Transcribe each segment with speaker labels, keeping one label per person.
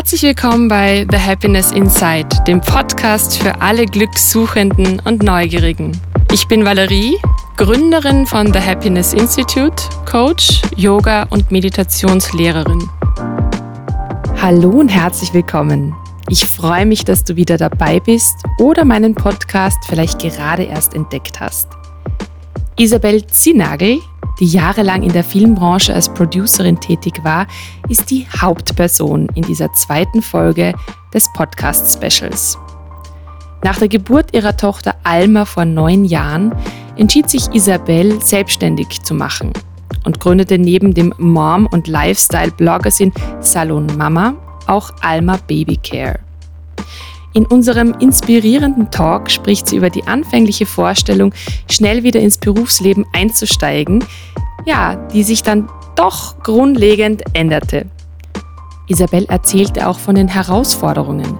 Speaker 1: Herzlich willkommen bei The Happiness Inside, dem Podcast für alle Glückssuchenden und Neugierigen. Ich bin Valerie, Gründerin von The Happiness Institute, Coach, Yoga und Meditationslehrerin. Hallo und herzlich willkommen. Ich freue mich, dass du wieder dabei bist oder meinen Podcast vielleicht gerade erst entdeckt hast. Isabel Zinnagel die jahrelang in der Filmbranche als Producerin tätig war, ist die Hauptperson in dieser zweiten Folge des Podcast-Specials. Nach der Geburt ihrer Tochter Alma vor neun Jahren entschied sich Isabel, selbstständig zu machen und gründete neben dem Mom- und Lifestyle-Bloggersin Salon Mama auch Alma Baby Care. In unserem inspirierenden Talk spricht sie über die anfängliche Vorstellung, schnell wieder ins Berufsleben einzusteigen, ja, die sich dann doch grundlegend änderte. Isabel erzählte auch von den Herausforderungen,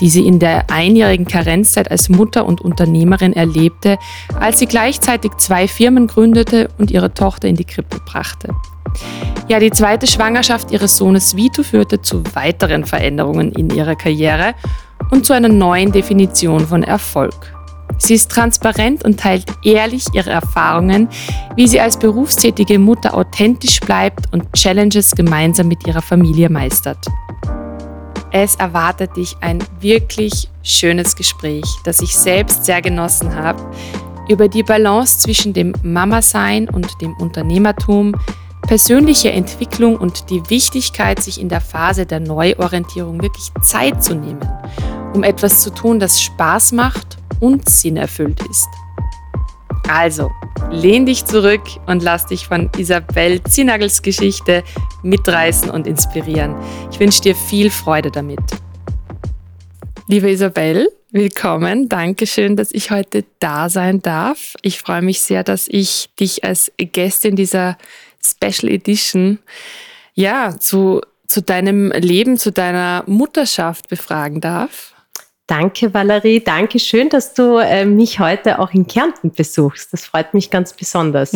Speaker 1: die sie in der einjährigen Karenzzeit als Mutter und Unternehmerin erlebte, als sie gleichzeitig zwei Firmen gründete und ihre Tochter in die Krippe brachte. Ja, die zweite Schwangerschaft ihres Sohnes Vito führte zu weiteren Veränderungen in ihrer Karriere und zu einer neuen Definition von Erfolg. Sie ist transparent und teilt ehrlich ihre Erfahrungen, wie sie als berufstätige Mutter authentisch bleibt und Challenges gemeinsam mit ihrer Familie meistert. Es erwartet dich ein wirklich schönes Gespräch, das ich selbst sehr genossen habe, über die Balance zwischen dem Mama-Sein und dem Unternehmertum, persönliche Entwicklung und die Wichtigkeit, sich in der Phase der Neuorientierung wirklich Zeit zu nehmen, um etwas zu tun, das Spaß macht und sinnerfüllt ist. Also, lehn dich zurück und lass dich von Isabel Zinagels Geschichte mitreißen und inspirieren. Ich wünsche dir viel Freude damit. Liebe Isabel, willkommen. Dankeschön, dass ich heute da sein darf. Ich freue mich sehr, dass ich dich als Gästin dieser Special Edition ja, zu, zu deinem Leben, zu deiner Mutterschaft befragen darf.
Speaker 2: Danke, Valerie. Danke schön, dass du äh, mich heute auch in Kärnten besuchst. Das freut mich ganz besonders.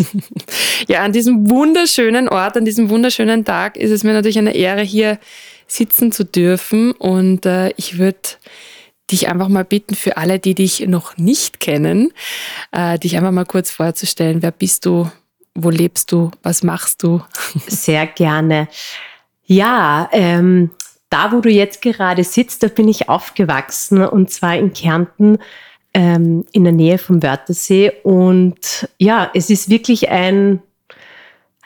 Speaker 1: ja, an diesem wunderschönen Ort, an diesem wunderschönen Tag ist es mir natürlich eine Ehre, hier sitzen zu dürfen. Und äh, ich würde dich einfach mal bitten, für alle, die dich noch nicht kennen, äh, dich einfach mal kurz vorzustellen. Wer bist du? Wo lebst du? Was machst du?
Speaker 2: Sehr gerne. Ja, ähm, da, wo du jetzt gerade sitzt, da bin ich aufgewachsen und zwar in Kärnten ähm, in der Nähe vom Wörthersee. Und ja, es ist wirklich ein,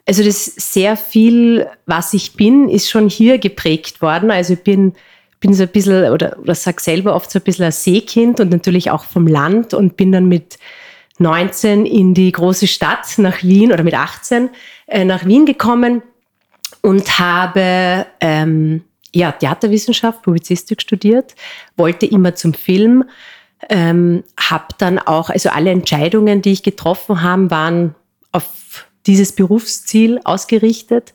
Speaker 2: also das sehr viel, was ich bin, ist schon hier geprägt worden. Also ich bin, bin so ein bisschen, oder, oder sag selber oft so ein bisschen ein Seekind und natürlich auch vom Land und bin dann mit 19 in die große Stadt nach Wien oder mit 18 äh, nach Wien gekommen und habe ähm, ja, Theaterwissenschaft, Publizistik studiert, wollte immer zum Film, ähm, habe dann auch, also alle Entscheidungen, die ich getroffen habe, waren auf dieses Berufsziel ausgerichtet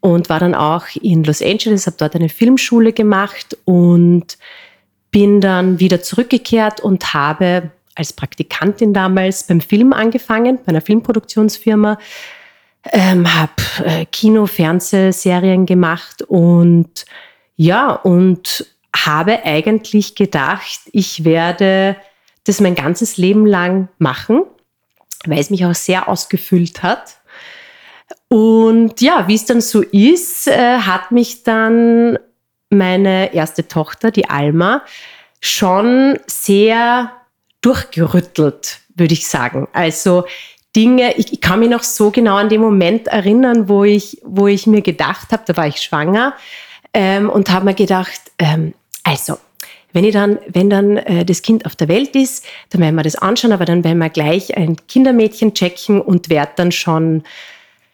Speaker 2: und war dann auch in Los Angeles, habe dort eine Filmschule gemacht und bin dann wieder zurückgekehrt und habe als Praktikantin damals beim Film angefangen, bei einer Filmproduktionsfirma, ähm, habe äh, Kino, Fernsehserien gemacht und ja, und habe eigentlich gedacht, ich werde das mein ganzes Leben lang machen, weil es mich auch sehr ausgefüllt hat. Und ja, wie es dann so ist, äh, hat mich dann meine erste Tochter, die Alma, schon sehr durchgerüttelt, würde ich sagen. Also Dinge, ich, ich, kann mich noch so genau an den Moment erinnern, wo ich, wo ich mir gedacht habe, da war ich schwanger ähm, und habe mir gedacht, ähm, also, wenn, ich dann, wenn dann äh, das Kind auf der Welt ist, dann werden wir das anschauen, aber dann werden wir gleich ein Kindermädchen checken und werde dann schon,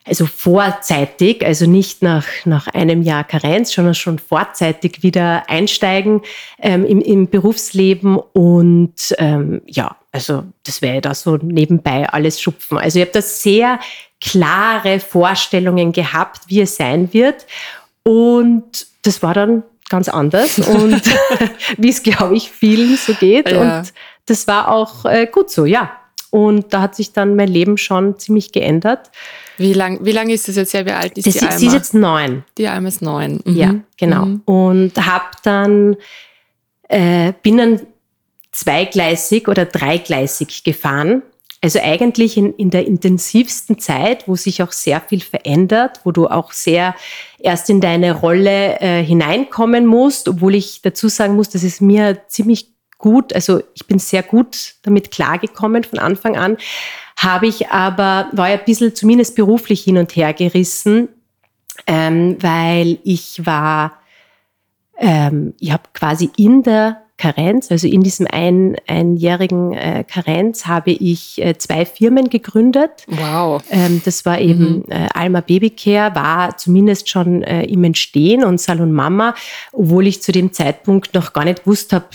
Speaker 2: also vorzeitig, also nicht nach, nach einem Jahr Karenz, sondern schon vorzeitig wieder einsteigen ähm, im, im Berufsleben und ähm, ja, also das wäre da so nebenbei alles schupfen. Also ich habe da sehr klare Vorstellungen gehabt, wie es sein wird. Und das war dann ganz anders und wie es, glaube ich, vielen so geht. Ja. Und das war auch äh, gut so, ja. Und da hat sich dann mein Leben schon ziemlich geändert.
Speaker 1: Wie lange wie lang ist das jetzt her? Wie alt ist das, die Alma?
Speaker 2: Sie ist jetzt neun.
Speaker 1: Die Alma ist neun. Mhm.
Speaker 2: Ja, genau. Mhm. Und habe dann, äh, bin dann zweigleisig oder dreigleisig gefahren. Also eigentlich in, in der intensivsten Zeit, wo sich auch sehr viel verändert, wo du auch sehr erst in deine Rolle äh, hineinkommen musst, obwohl ich dazu sagen muss, dass es mir ziemlich gut, also ich bin sehr gut damit klargekommen von Anfang an, habe ich aber, war ja ein bisschen zumindest beruflich hin und her gerissen, ähm, weil ich war, ähm, ich habe quasi in der Karenz, also in diesem ein, einjährigen äh, Karenz, habe ich äh, zwei Firmen gegründet.
Speaker 1: Wow.
Speaker 2: Ähm, das war eben mhm. äh, Alma Babycare, war zumindest schon äh, im Entstehen und Salon Mama, obwohl ich zu dem Zeitpunkt noch gar nicht wusste habe,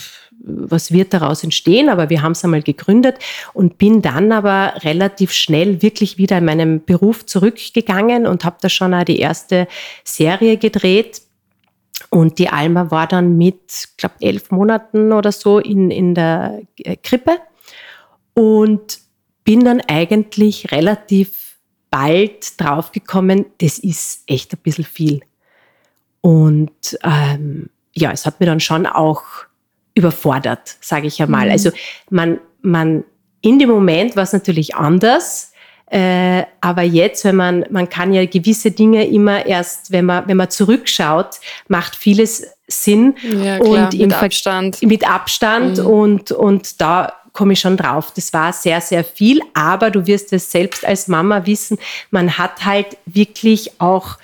Speaker 2: was wird daraus entstehen, aber wir haben es einmal gegründet und bin dann aber relativ schnell wirklich wieder in meinem Beruf zurückgegangen und habe da schon auch die erste Serie gedreht. Und die Alma war dann mit, glaube elf Monaten oder so in, in der äh, Krippe und bin dann eigentlich relativ bald draufgekommen, das ist echt ein bisschen viel. Und ähm, ja, es hat mir dann schon auch überfordert, sage ich einmal. Mhm. Also man, man in dem Moment war es natürlich anders. Äh, aber jetzt, wenn man, man kann ja gewisse Dinge immer erst, wenn man, wenn man zurückschaut, macht vieles Sinn.
Speaker 1: Ja, klar, und mit Abstand.
Speaker 2: Mit Abstand mhm. und, und da komme ich schon drauf. Das war sehr, sehr viel, aber du wirst es selbst als Mama wissen, man hat halt wirklich auch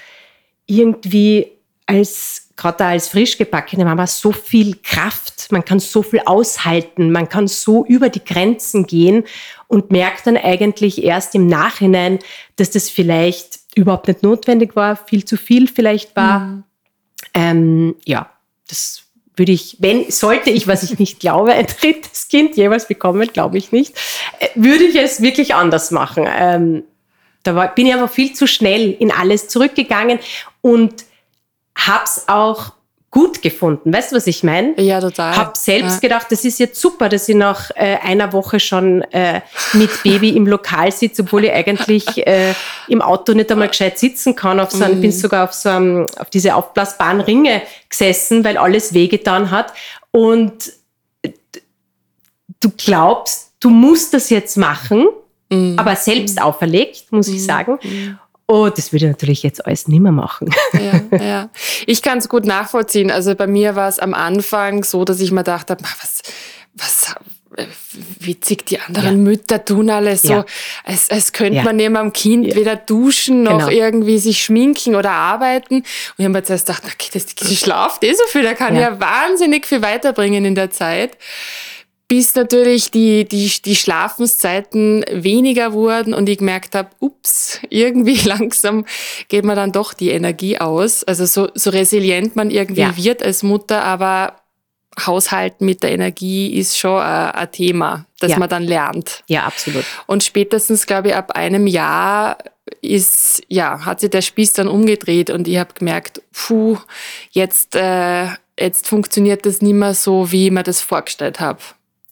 Speaker 2: irgendwie als gerade als frisch gebackene Mama so viel Kraft, man kann so viel aushalten, man kann so über die Grenzen gehen und merkt dann eigentlich erst im Nachhinein, dass das vielleicht überhaupt nicht notwendig war, viel zu viel vielleicht war. Mhm. Ähm, ja, das würde ich, wenn, sollte ich, was ich nicht glaube, ein drittes Kind jeweils bekommen, glaube ich nicht, äh, würde ich es wirklich anders machen. Ähm, da war, bin ich aber viel zu schnell in alles zurückgegangen und hab's auch gut gefunden. Weißt du, was ich meine?
Speaker 1: Ja, total.
Speaker 2: Hab selbst ja. gedacht, das ist jetzt super, dass ich nach äh, einer Woche schon äh, mit Baby im Lokal sitze, obwohl ich eigentlich äh, im Auto nicht einmal gescheit sitzen kann. Auf so einem, mm. bin sogar auf so einem, auf diese aufblasbaren Ringe gesessen, weil alles wehgetan hat. Und du glaubst, du musst das jetzt machen, mm. aber selbst auferlegt, muss mm. ich sagen. Oh, das würde ich natürlich jetzt alles nimmer machen.
Speaker 1: Ja, ja. Ich kann es gut nachvollziehen. Also bei mir war es am Anfang so, dass ich mir dachte, was, was äh, witzig, die anderen ja. Mütter tun alles so, ja. als, als könnte ja. man neben am Kind ja. weder duschen noch genau. irgendwie sich schminken oder arbeiten. Und ich habe mir zuerst gedacht, okay, das, die schlaft eh so viel, der kann ja. wahnsinnig viel weiterbringen in der Zeit bis natürlich die, die, die Schlafenszeiten weniger wurden und ich gemerkt habe, ups, irgendwie langsam geht man dann doch die Energie aus. Also so, so resilient man irgendwie ja. wird als Mutter, aber Haushalten mit der Energie ist schon ein, ein Thema, das ja. man dann lernt.
Speaker 2: Ja, absolut.
Speaker 1: Und spätestens, glaube ich, ab einem Jahr ist, ja, hat sich der Spieß dann umgedreht und ich habe gemerkt, puh, jetzt, äh, jetzt funktioniert das nicht mehr so, wie ich mir das vorgestellt habe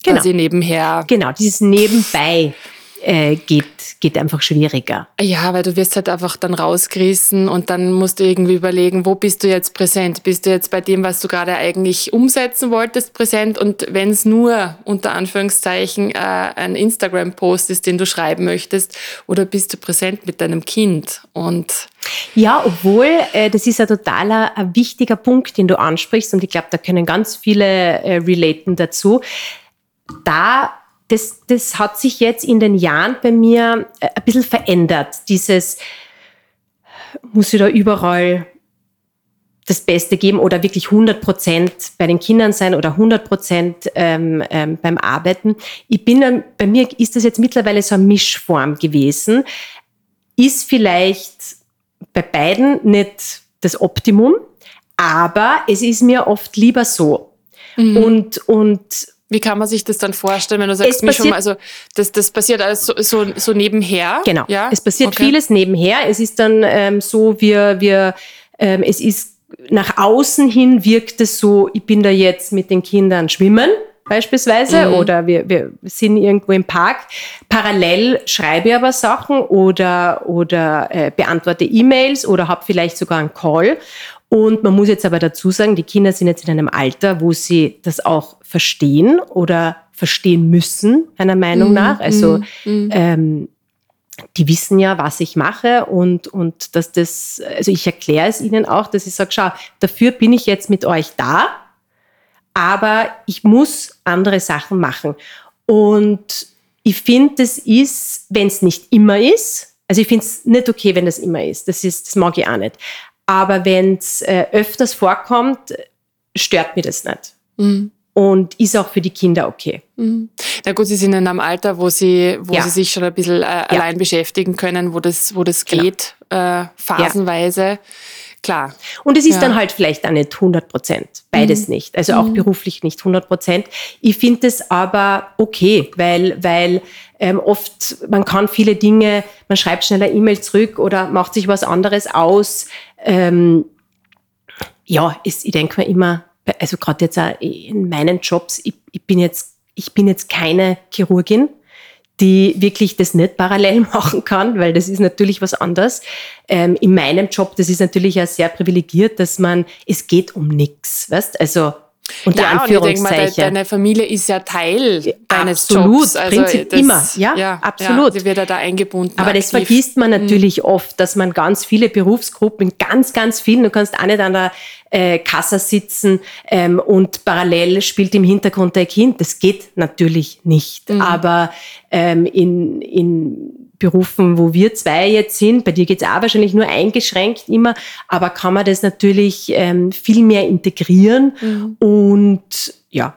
Speaker 2: genau.
Speaker 1: quasi nebenher.
Speaker 2: Genau, dieses Nebenbei äh, geht, geht einfach schwieriger.
Speaker 1: Ja, weil du wirst halt einfach dann rausgerissen und dann musst du irgendwie überlegen, wo bist du jetzt präsent? Bist du jetzt bei dem, was du gerade eigentlich umsetzen wolltest, präsent? Und wenn es nur unter Anführungszeichen äh, ein Instagram-Post ist, den du schreiben möchtest, oder bist du präsent mit deinem Kind? Und
Speaker 2: ja, obwohl äh, das ist ein totaler ein wichtiger Punkt, den du ansprichst und ich glaube, da können ganz viele äh, relaten dazu da, das, das hat sich jetzt in den Jahren bei mir äh, ein bisschen verändert. Dieses, muss ich da überall das Beste geben oder wirklich 100 Prozent bei den Kindern sein oder 100 Prozent ähm, ähm, beim Arbeiten. Ich bin, bei mir ist das jetzt mittlerweile so eine Mischform gewesen. Ist vielleicht bei beiden nicht das Optimum, aber es ist mir oft lieber so. Mhm. Und, und
Speaker 1: wie kann man sich das dann vorstellen, wenn du sagst, mich schon mal, also das, das passiert alles so, so, so nebenher?
Speaker 2: Genau. Ja? Es passiert okay. vieles nebenher. Es ist dann ähm, so, wir, wir, ähm, es ist nach außen hin wirkt es so, ich bin da jetzt mit den Kindern schwimmen beispielsweise mhm. oder wir, wir sind irgendwo im Park. Parallel schreibe ich aber Sachen oder, oder äh, beantworte E-Mails oder habe vielleicht sogar einen Call. Und man muss jetzt aber dazu sagen, die Kinder sind jetzt in einem Alter, wo sie das auch verstehen oder verstehen müssen, meiner Meinung mhm. nach. Also mhm. mhm. ähm, die wissen ja, was ich mache und, und dass das, also ich erkläre es ihnen auch, dass ich sage, schau, dafür bin ich jetzt mit euch da, aber ich muss andere Sachen machen. Und ich finde, das ist, wenn es nicht immer ist, also ich finde es nicht okay, wenn das immer ist. Das, ist, das mag ich auch nicht. Aber wenn es äh, öfters vorkommt, stört mir das nicht. Mhm und ist auch für die Kinder okay.
Speaker 1: Mhm. Na gut, sie sind in einem Alter, wo sie, wo ja. sie sich schon ein bisschen äh, ja. allein beschäftigen können, wo das, wo das genau. geht, äh, phasenweise. Ja. Klar.
Speaker 2: Und es ist dann halt vielleicht auch nicht 100 Prozent. Beides mhm. nicht. Also auch mhm. beruflich nicht 100 Prozent. Ich finde es aber okay, weil, weil ähm, oft, man kann viele Dinge, man schreibt schneller E-Mail zurück oder macht sich was anderes aus. Ähm, ja, ist, ich denke mir immer, also gerade jetzt auch in meinen Jobs, ich, ich, bin jetzt, ich bin jetzt keine Chirurgin, die wirklich das nicht parallel machen kann, weil das ist natürlich was anderes. Ähm, in meinem Job, das ist natürlich auch sehr privilegiert, dass man, es geht um nichts, weißt? Also unter ja, Anführungszeichen. Und ich denke
Speaker 1: mal, deine Familie ist ja Teil deines
Speaker 2: absolut,
Speaker 1: Jobs.
Speaker 2: Also Prinzip das, immer, ja, ja absolut.
Speaker 1: Ja, sie wird ja da eingebunden.
Speaker 2: Aber aktiv. das vergisst man mhm. natürlich mhm. oft, dass man ganz viele Berufsgruppen, ganz, ganz vielen, du kannst auch nicht an der äh, Kasse sitzen ähm, und parallel spielt im Hintergrund der Kind. Das geht natürlich nicht. Mhm. Aber ähm, in, in Berufen, wo wir zwei jetzt sind, bei dir geht es auch wahrscheinlich nur eingeschränkt immer, aber kann man das natürlich ähm, viel mehr integrieren mhm. und ja,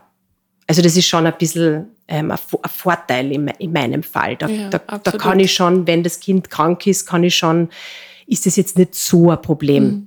Speaker 2: also das ist schon ein bisschen ähm, ein, ein Vorteil in, in, meinem Fall. Da, ja, da, da, kann ich schon, wenn das Kind krank ist, kann ich schon, ist das jetzt nicht so ein Problem. Mhm.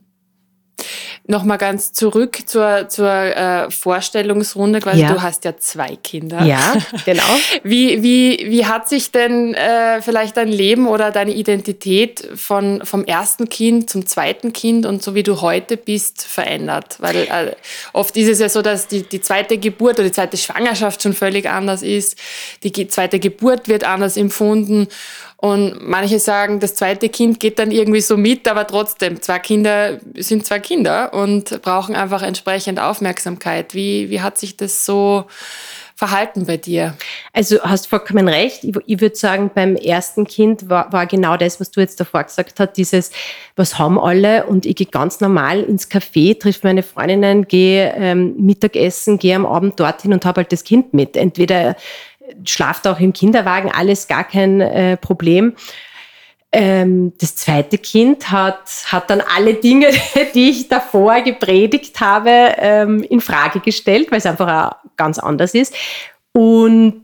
Speaker 1: Nochmal ganz zurück zur, zur äh, Vorstellungsrunde. Quasi, ja. du hast ja zwei Kinder.
Speaker 2: Ja, genau.
Speaker 1: wie, wie, wie hat sich denn äh, vielleicht dein Leben oder deine Identität von, vom ersten Kind zum zweiten Kind und so wie du heute bist verändert? Weil äh, oft ist es ja so, dass die, die zweite Geburt oder die zweite Schwangerschaft schon völlig anders ist. Die zweite Geburt wird anders empfunden. Und manche sagen, das zweite Kind geht dann irgendwie so mit, aber trotzdem, zwei Kinder sind zwei Kinder und brauchen einfach entsprechend Aufmerksamkeit. Wie, wie hat sich das so verhalten bei dir?
Speaker 2: Also hast vollkommen recht. Ich, ich würde sagen, beim ersten Kind war, war genau das, was du jetzt davor gesagt hast, dieses, was haben alle und ich gehe ganz normal ins Café, treffe meine Freundinnen, gehe ähm, Mittagessen, gehe am Abend dorthin und habe halt das Kind mit. Entweder schlaft auch im Kinderwagen, alles gar kein äh, Problem. Ähm, das zweite Kind hat, hat dann alle Dinge, die ich davor gepredigt habe, ähm, in Frage gestellt, weil es einfach auch ganz anders ist. Und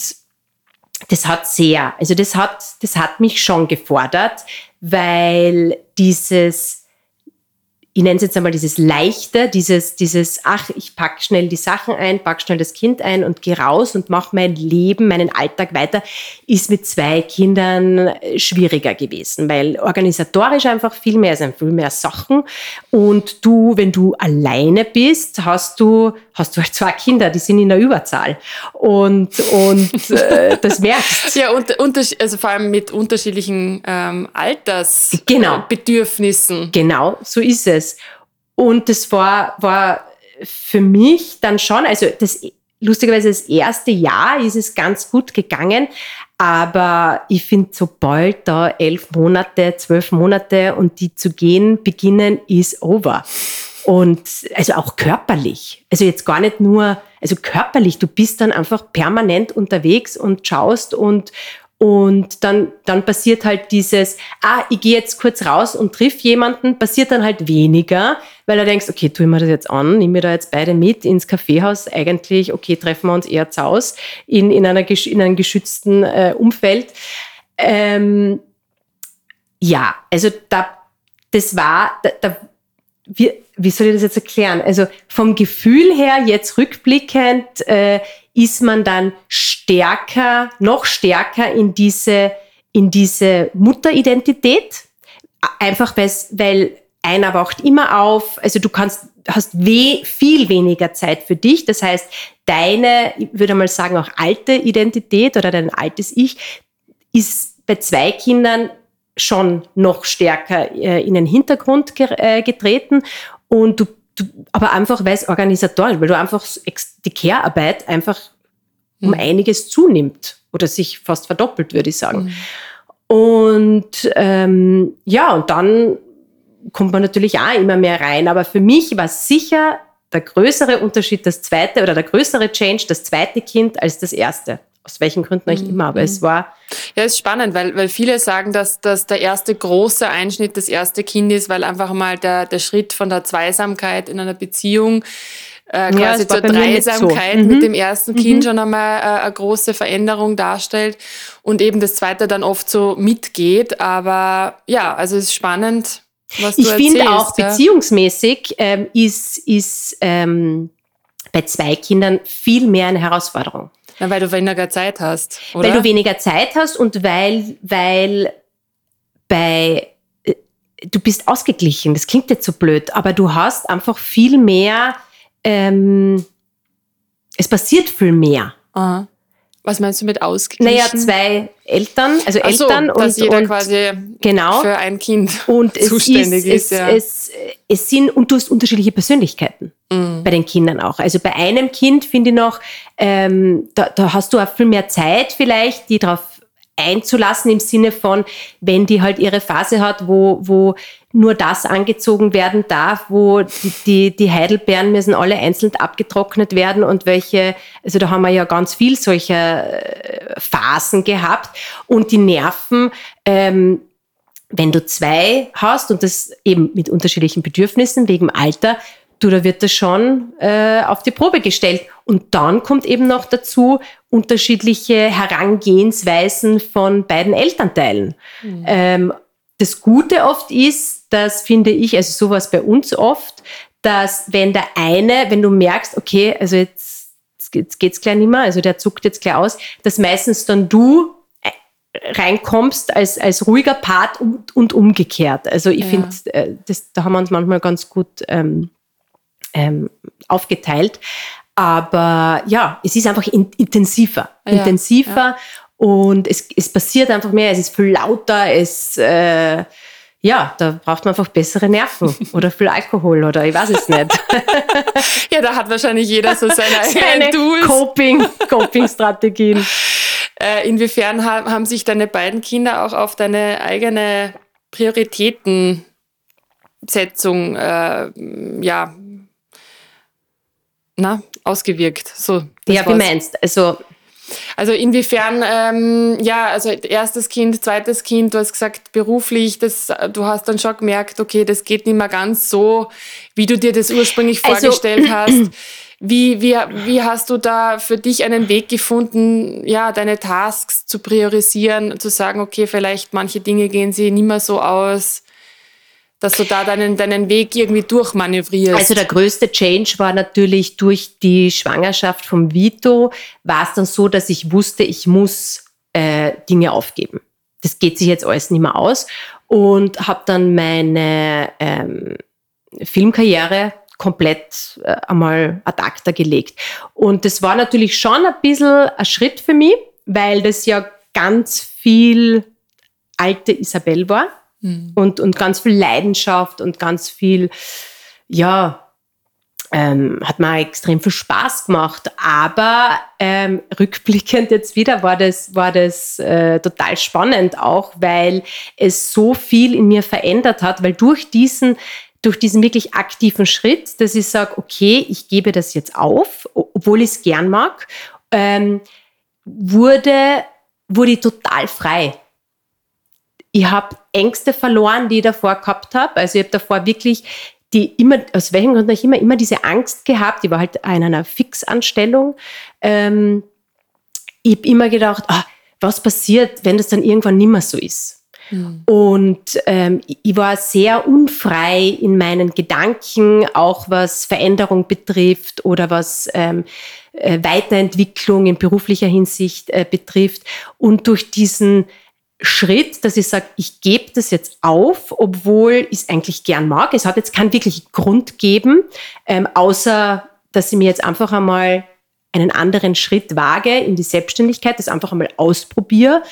Speaker 2: das hat sehr, also das hat, das hat mich schon gefordert, weil dieses ich nenne es jetzt einmal dieses Leichte, dieses, dieses, ach, ich pack schnell die Sachen ein, pack schnell das Kind ein und gehe raus und mache mein Leben, meinen Alltag weiter, ist mit zwei Kindern äh, schwieriger gewesen, weil organisatorisch einfach viel mehr sind, viel mehr Sachen. Und du, wenn du alleine bist, hast du, hast du halt zwei Kinder, die sind in der Überzahl. Und, und äh, das merkst
Speaker 1: Ja, und, also vor allem mit unterschiedlichen ähm, Altersbedürfnissen.
Speaker 2: Genau. genau, so ist es es. Und das war, war für mich dann schon, also das lustigerweise das erste Jahr ist es ganz gut gegangen, aber ich finde, sobald da elf Monate, zwölf Monate und die zu gehen beginnen, ist over. Und also auch körperlich. Also jetzt gar nicht nur, also körperlich, du bist dann einfach permanent unterwegs und schaust und, und dann, dann passiert halt dieses, ah, ich gehe jetzt kurz raus und triff jemanden, passiert dann halt weniger, weil er denkst, okay, ich mir das jetzt an, nehme mir da jetzt beide mit ins Kaffeehaus, eigentlich, okay, treffen wir uns eher zu Hause in, in, einer, in einem geschützten äh, Umfeld. Ähm, ja, also da, das war, da, da wie, wie soll ich das jetzt erklären? Also vom Gefühl her, jetzt rückblickend, äh, ist man dann stärker, noch stärker in diese, in diese Mutteridentität. Einfach weil einer wacht immer auf. Also du kannst, hast weh, viel weniger Zeit für dich. Das heißt, deine, ich würde mal sagen, auch alte Identität oder dein altes Ich ist bei zwei Kindern schon noch stärker äh, in den Hintergrund äh, getreten und du, du aber einfach weil es organisatorisch, weil du einfach die Care-Arbeit einfach um mhm. einiges zunimmt oder sich fast verdoppelt, würde ich sagen. Mhm. Und ähm, ja, und dann kommt man natürlich auch immer mehr rein. Aber für mich war sicher der größere Unterschied das zweite oder der größere Change das zweite Kind als das erste. Aus welchen Gründen mhm. immer, aber es war.
Speaker 1: Ja, es ist spannend, weil, weil viele sagen, dass, dass der erste große Einschnitt das erste Kind ist, weil einfach mal der, der Schritt von der Zweisamkeit in einer Beziehung äh, quasi ja, zur Dreisamkeit so. mhm. mit dem ersten Kind mhm. schon einmal äh, eine große Veränderung darstellt und eben das zweite dann oft so mitgeht. Aber ja, also es ist spannend, was du
Speaker 2: Ich finde auch ja. beziehungsmäßig ähm, ist, ist ähm, bei zwei Kindern viel mehr eine Herausforderung.
Speaker 1: Na, weil du weniger Zeit hast.
Speaker 2: Oder? Weil du weniger Zeit hast und weil, weil bei äh, du bist ausgeglichen. Das klingt jetzt so blöd, aber du hast einfach viel mehr ähm, es passiert viel mehr.
Speaker 1: Aha. Was meinst du mit ausgeglichen?
Speaker 2: Naja, zwei Eltern, also Eltern
Speaker 1: so, dass und, jeder und quasi genau, für ein Kind und zuständig
Speaker 2: ist.
Speaker 1: ist ja.
Speaker 2: es, es, sind, und du hast unterschiedliche Persönlichkeiten mhm. bei den Kindern auch. Also bei einem Kind finde ich noch, ähm, da, da hast du auch viel mehr Zeit vielleicht, die darauf einzulassen im Sinne von, wenn die halt ihre Phase hat, wo, wo nur das angezogen werden darf, wo die, die, die Heidelbeeren müssen alle einzeln abgetrocknet werden und welche, also da haben wir ja ganz viel solcher äh, Phasen gehabt und die Nerven, ähm, wenn du zwei hast und das eben mit unterschiedlichen Bedürfnissen wegen Alter, du, da wird das schon äh, auf die Probe gestellt. Und dann kommt eben noch dazu unterschiedliche Herangehensweisen von beiden Elternteilen. Mhm. Ähm, das Gute oft ist, das finde ich, also sowas bei uns oft, dass wenn der eine, wenn du merkst, okay, also jetzt, jetzt geht's gleich nicht mehr, also der zuckt jetzt gleich aus, dass meistens dann du äh, reinkommst als, als ruhiger Part und, und umgekehrt. Also ich ja. finde, äh, da haben wir uns manchmal ganz gut ähm, ähm, aufgeteilt. Aber ja, es ist einfach in, intensiver, ja, intensiver ja. und es, es passiert einfach mehr, es ist viel lauter, es, äh, ja, da braucht man einfach bessere Nerven oder viel Alkohol oder ich weiß es nicht.
Speaker 1: ja, da hat wahrscheinlich jeder so seine,
Speaker 2: seine Tools. Coping, Coping-Strategien.
Speaker 1: Äh, inwiefern haben sich deine beiden Kinder auch auf deine eigene Prioritätensetzung äh, ja, na, ausgewirkt. So,
Speaker 2: ja, wie meinst Also
Speaker 1: also inwiefern, ähm, ja, also erstes Kind, zweites Kind, du hast gesagt, beruflich, das, du hast dann schon gemerkt, okay, das geht nicht mehr ganz so, wie du dir das ursprünglich also, vorgestellt hast. Wie, wie, wie hast du da für dich einen Weg gefunden, ja, deine Tasks zu priorisieren, zu sagen, okay, vielleicht manche Dinge gehen sie nicht mehr so aus? Dass du da deinen, deinen Weg irgendwie durchmanövrierst?
Speaker 2: Also der größte Change war natürlich durch die Schwangerschaft vom Vito, war es dann so, dass ich wusste, ich muss äh, Dinge aufgeben. Das geht sich jetzt alles nicht mehr aus und habe dann meine ähm, Filmkarriere komplett äh, einmal ad acta gelegt. Und das war natürlich schon ein bisschen ein Schritt für mich, weil das ja ganz viel alte Isabel war mhm. und, und ganz viel Leidenschaft und ganz viel, ja, ähm, hat mir extrem viel Spaß gemacht. Aber ähm, rückblickend jetzt wieder war das, war das äh, total spannend auch, weil es so viel in mir verändert hat, weil durch diesen durch diesen wirklich aktiven Schritt, dass ich sage, okay, ich gebe das jetzt auf, obwohl ich es gern mag, ähm, wurde, wurde ich total frei ich habe Ängste verloren, die ich davor gehabt habe. Also ich habe davor wirklich die immer, aus welchem Grund ich immer, immer diese Angst gehabt. Ich war halt in einer Fixanstellung. Ähm, ich habe immer gedacht, ah, was passiert, wenn das dann irgendwann nicht mehr so ist? Mhm. Und ähm, ich war sehr unfrei in meinen Gedanken, auch was Veränderung betrifft oder was ähm, äh, Weiterentwicklung in beruflicher Hinsicht äh, betrifft. Und durch diesen Schritt, dass ich sage, ich gebe das jetzt auf, obwohl ich es eigentlich gern mag. Es hat jetzt keinen wirklichen Grund gegeben, ähm, außer dass ich mir jetzt einfach einmal einen anderen Schritt wage in die Selbstständigkeit, das einfach einmal ausprobiere,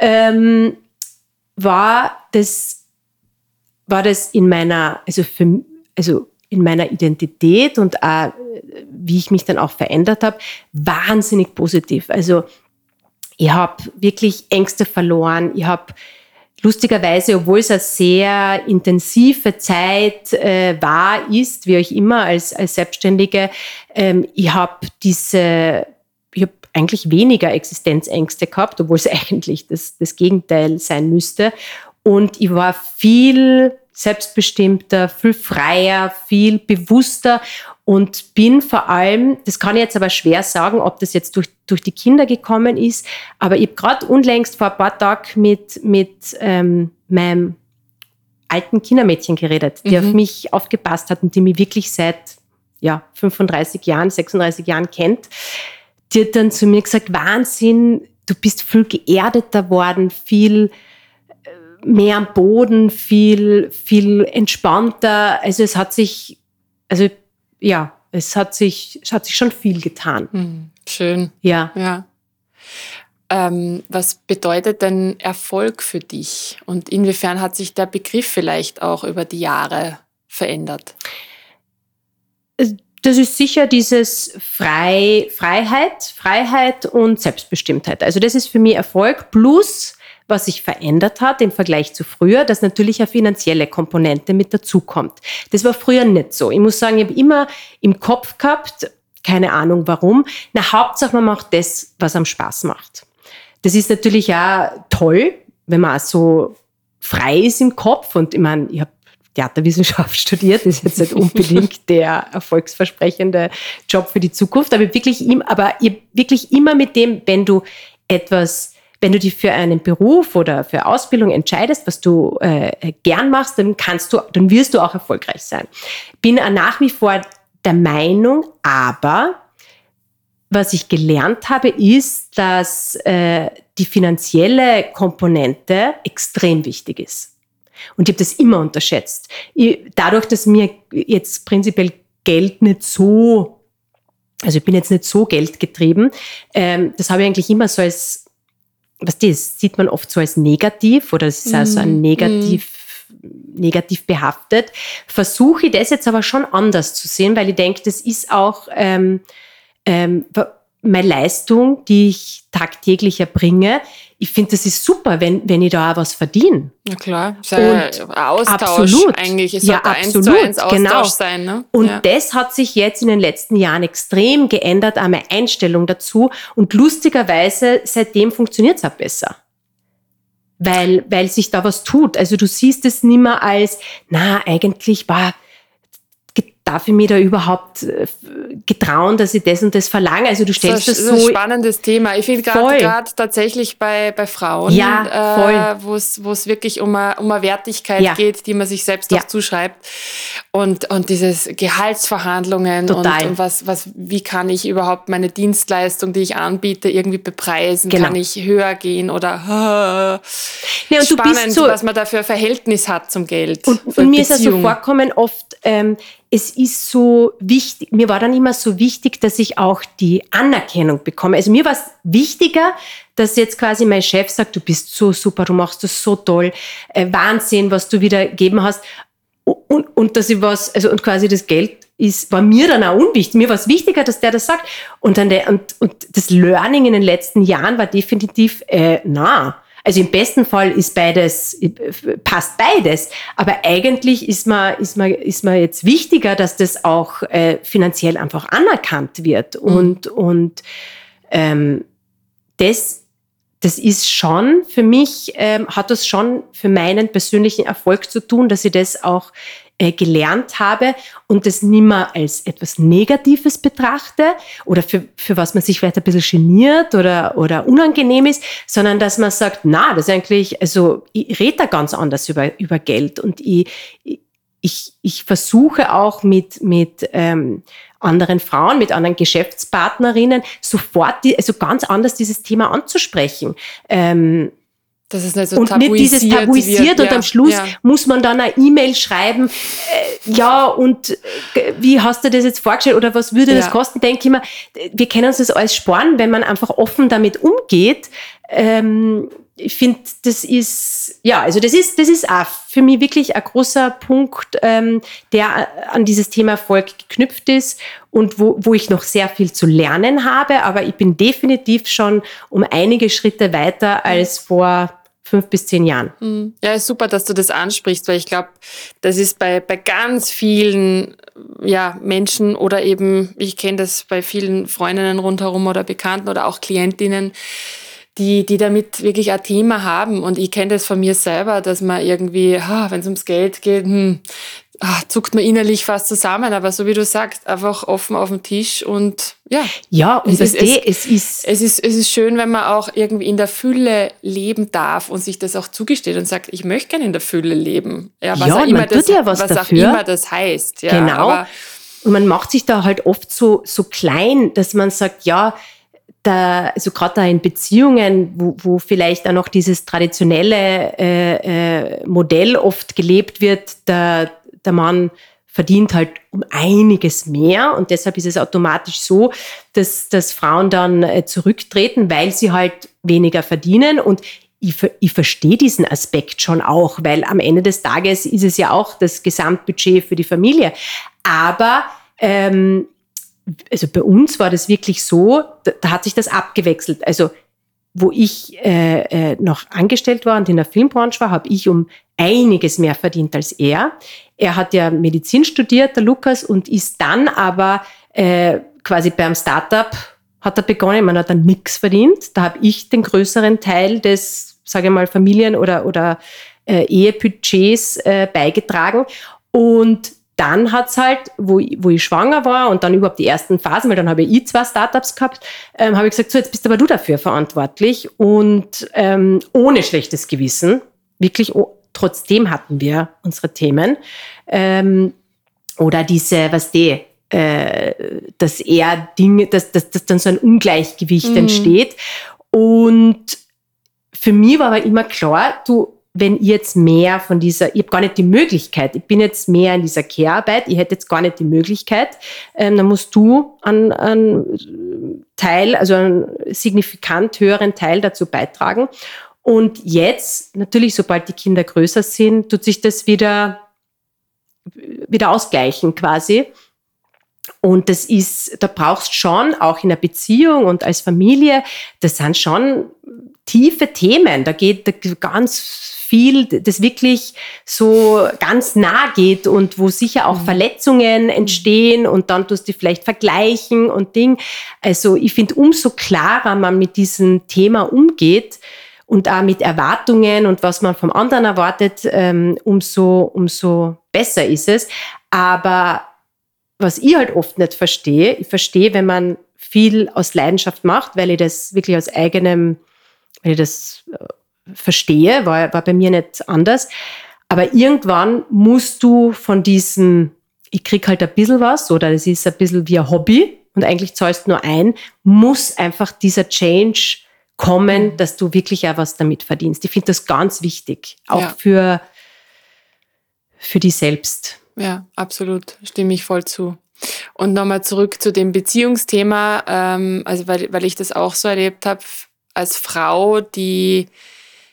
Speaker 2: ähm, war das, war das in meiner, also für, also in meiner Identität und auch, wie ich mich dann auch verändert habe, wahnsinnig positiv. Also ich habe wirklich Ängste verloren. Ich habe lustigerweise, obwohl es eine sehr intensive Zeit äh, war, ist, wie euch immer als, als Selbstständige, ähm, ich habe diese, ich habe eigentlich weniger Existenzängste gehabt, obwohl es eigentlich das, das Gegenteil sein müsste. Und ich war viel selbstbestimmter, viel freier, viel bewusster und bin vor allem, das kann ich jetzt aber schwer sagen, ob das jetzt durch, durch die Kinder gekommen ist, aber ich habe gerade unlängst vor ein paar Tagen mit, mit ähm, meinem alten Kindermädchen geredet, die mhm. auf mich aufgepasst hat und die mich wirklich seit ja, 35 Jahren, 36 Jahren kennt. Die hat dann zu mir gesagt, Wahnsinn, du bist viel geerdeter worden, viel mehr am Boden, viel, viel entspannter. Also es hat sich, also ja, es hat sich, es hat sich schon viel getan. Hm,
Speaker 1: schön.
Speaker 2: Ja.
Speaker 1: Ja. Ähm, was bedeutet denn Erfolg für dich? Und inwiefern hat sich der Begriff vielleicht auch über die Jahre verändert?
Speaker 2: Das ist sicher dieses Frei, Freiheit, Freiheit und Selbstbestimmtheit. Also das ist für mich Erfolg plus was sich verändert hat im Vergleich zu früher, dass natürlich eine finanzielle Komponente mit dazukommt. Das war früher nicht so. Ich muss sagen, ich habe immer im Kopf gehabt, keine Ahnung warum, na Hauptsache man macht das, was am Spaß macht. Das ist natürlich auch toll, wenn man so frei ist im Kopf und ich meine, ich habe Theaterwissenschaft studiert, ist jetzt nicht unbedingt der erfolgsversprechende Job für die Zukunft, aber wirklich, aber wirklich immer mit dem, wenn du etwas wenn du dich für einen Beruf oder für Ausbildung entscheidest, was du äh, gern machst, dann kannst du, dann wirst du auch erfolgreich sein. Bin nach wie vor der Meinung, aber was ich gelernt habe, ist, dass äh, die finanzielle Komponente extrem wichtig ist. Und ich habe das immer unterschätzt. Ich, dadurch, dass mir jetzt prinzipiell Geld nicht so, also ich bin jetzt nicht so geldgetrieben, ähm, das habe ich eigentlich immer so als was das sieht man oft so als negativ oder es ist also ein mm, negativ, mm. negativ behaftet. Versuche ich das jetzt aber schon anders zu sehen, weil ich denke, das ist auch ähm, ähm, meine Leistung, die ich tagtäglich erbringe, ich finde, das ist super, wenn, wenn ich da auch was verdiene.
Speaker 1: Na klar, ist ein Austausch absolut. eigentlich. Es
Speaker 2: ja, absolut, eins zu eins
Speaker 1: genau.
Speaker 2: Austausch
Speaker 1: sein. Ne?
Speaker 2: Und ja. das hat sich jetzt in den letzten Jahren extrem geändert, auch meine Einstellung dazu. Und lustigerweise, seitdem funktioniert es auch besser. Weil, weil sich da was tut. Also du siehst es nicht mehr als, na, eigentlich war darf ich mir da überhaupt äh, getrauen, dass ich das und das verlange? Also du stellst das, das so.
Speaker 1: Das ist ein spannendes Thema. Ich finde gerade tatsächlich bei, bei Frauen,
Speaker 2: ja,
Speaker 1: äh, wo es wirklich um eine, um eine Wertigkeit ja. geht, die man sich selbst ja. auch zuschreibt. Und, und dieses Gehaltsverhandlungen
Speaker 2: Total.
Speaker 1: und, und was, was, wie kann ich überhaupt meine Dienstleistung, die ich anbiete, irgendwie bepreisen? Genau. Kann ich höher gehen oder äh, ja, spannend, so, was man da für ein Verhältnis hat zum Geld.
Speaker 2: Und, und mir ist es so vorkommen oft, ähm, es ist so wichtig, mir war dann immer so wichtig, dass ich auch die Anerkennung bekomme. Also mir war es wichtiger, dass jetzt quasi mein Chef sagt, du bist so super, du machst das so toll, äh, Wahnsinn, was du wieder gegeben hast. Und, und dass ich was, also und quasi das Geld ist, war mir dann auch unwichtig. Mir war es wichtiger, dass der das sagt. Und dann der, und, und das Learning in den letzten Jahren war definitiv, äh, na, also im besten Fall ist beides, passt beides. Aber eigentlich ist man, ist man, ist man jetzt wichtiger, dass das auch äh, finanziell einfach anerkannt wird. Mhm. Und, und ähm, das, das ist schon für mich, ähm, hat das schon für meinen persönlichen Erfolg zu tun, dass ich das auch gelernt habe und das nicht mehr als etwas Negatives betrachte oder für, für was man sich vielleicht ein bisschen geniert oder, oder unangenehm ist, sondern dass man sagt, na, das ist eigentlich, also ich rede da ganz anders über, über Geld und ich, ich, ich versuche auch mit, mit ähm, anderen Frauen, mit anderen Geschäftspartnerinnen sofort, die, also ganz anders dieses Thema anzusprechen. Ähm, dass es nicht so und nicht dieses tabuisiert wird. und ja, am Schluss ja. muss man dann eine E-Mail schreiben, äh, ja und äh, wie hast du das jetzt vorgestellt oder was würde das kosten? Denke ich mir, wir können uns das alles sparen, wenn man einfach offen damit umgeht. Ähm, ich finde, das ist, ja, also das ist, das ist auch für mich wirklich ein großer Punkt, ähm, der an dieses Thema Erfolg geknüpft ist und wo, wo ich noch sehr viel zu lernen habe, aber ich bin definitiv schon um einige Schritte weiter als vor fünf bis zehn Jahren.
Speaker 1: Mhm. Ja, ist super, dass du das ansprichst, weil ich glaube, das ist bei, bei ganz vielen ja, Menschen oder eben, ich kenne das bei vielen Freundinnen rundherum oder Bekannten oder auch Klientinnen, die, die damit wirklich ein Thema haben. Und ich kenne das von mir selber, dass man irgendwie, wenn es ums Geld geht, hm, ach, zuckt man innerlich fast zusammen. Aber so wie du sagst, einfach offen auf dem Tisch und ja.
Speaker 2: Ja, und es, ist, es,
Speaker 1: es, ist, es, ist, es ist schön, wenn man auch irgendwie in der Fülle leben darf und sich das auch zugesteht und sagt, ich möchte gerne in der Fülle leben.
Speaker 2: Ja, was ja, auch immer das, ja was,
Speaker 1: was auch immer das heißt. Ja,
Speaker 2: genau. Und man macht sich da halt oft so, so klein, dass man sagt, ja, da, also gerade da in Beziehungen, wo, wo vielleicht auch noch dieses traditionelle äh, äh, Modell oft gelebt wird, der, der Mann verdient halt um einiges mehr und deshalb ist es automatisch so, dass, dass Frauen dann äh, zurücktreten, weil sie halt weniger verdienen und ich, ich verstehe diesen Aspekt schon auch, weil am Ende des Tages ist es ja auch das Gesamtbudget für die Familie. Aber ähm, also bei uns war das wirklich so, da, da hat sich das abgewechselt. Also wo ich äh, äh, noch angestellt war und in der Filmbranche war, habe ich um einiges mehr verdient als er. Er hat ja Medizin studiert, der Lukas, und ist dann aber äh, quasi beim Startup hat er begonnen, man hat dann nichts verdient. Da habe ich den größeren Teil des, sage ich mal, Familien- oder, oder äh, Ehebudgets äh, beigetragen. Und dann hat es halt, wo, wo ich schwanger war und dann überhaupt die ersten Phasen, weil dann habe ich zwei Startups gehabt, ähm, habe ich gesagt, so jetzt bist aber du dafür verantwortlich. Und ähm, ohne schlechtes Gewissen, wirklich oh, trotzdem hatten wir unsere Themen. Ähm, oder diese, was die, äh, dass er Dinge, dass, dass, dass dann so ein Ungleichgewicht mhm. entsteht. Und für mich war aber immer klar, du wenn ihr jetzt mehr von dieser, ich habe gar nicht die Möglichkeit, ich bin jetzt mehr in dieser Care-Arbeit, ich hätte jetzt gar nicht die Möglichkeit, ähm, dann musst du einen, einen Teil, also einen signifikant höheren Teil dazu beitragen. Und jetzt, natürlich, sobald die Kinder größer sind, tut sich das wieder, wieder ausgleichen quasi. Und das ist, da brauchst schon auch in der Beziehung und als Familie, das sind schon tiefe Themen. Da geht ganz viel, das wirklich so ganz nah geht und wo sicher auch mhm. Verletzungen entstehen und dann tust du vielleicht vergleichen und Ding. Also ich finde, umso klarer man mit diesem Thema umgeht und auch mit Erwartungen und was man vom anderen erwartet, ähm, umso, umso besser ist es. Aber was ich halt oft nicht verstehe, ich verstehe, wenn man viel aus Leidenschaft macht, weil ich das wirklich aus eigenem, weil ich das äh, verstehe, war, war bei mir nicht anders. Aber irgendwann musst du von diesem, ich krieg halt ein bisschen was oder es ist ein bisschen wie ein Hobby und eigentlich zahlst nur ein, muss einfach dieser Change kommen, mhm. dass du wirklich auch was damit verdienst. Ich finde das ganz wichtig, auch ja. für, für die selbst.
Speaker 1: Ja, absolut, stimme ich voll zu. Und nochmal zurück zu dem Beziehungsthema, ähm, also weil, weil ich das auch so erlebt habe, als Frau, die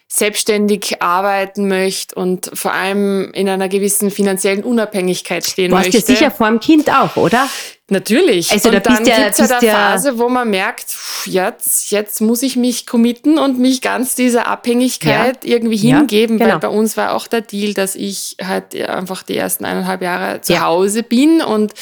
Speaker 1: selbstständig arbeiten möchte und vor allem in einer gewissen finanziellen Unabhängigkeit stehen
Speaker 2: Warst
Speaker 1: möchte.
Speaker 2: Du sicher vor dem Kind auch, oder?
Speaker 1: Natürlich. Also, und da dann gibt es ja eine Phase, wo man merkt, jetzt, jetzt muss ich mich committen und mich ganz dieser Abhängigkeit ja. irgendwie hingeben, ja, genau. weil bei uns war auch der Deal, dass ich halt einfach die ersten eineinhalb Jahre zu ja. Hause bin und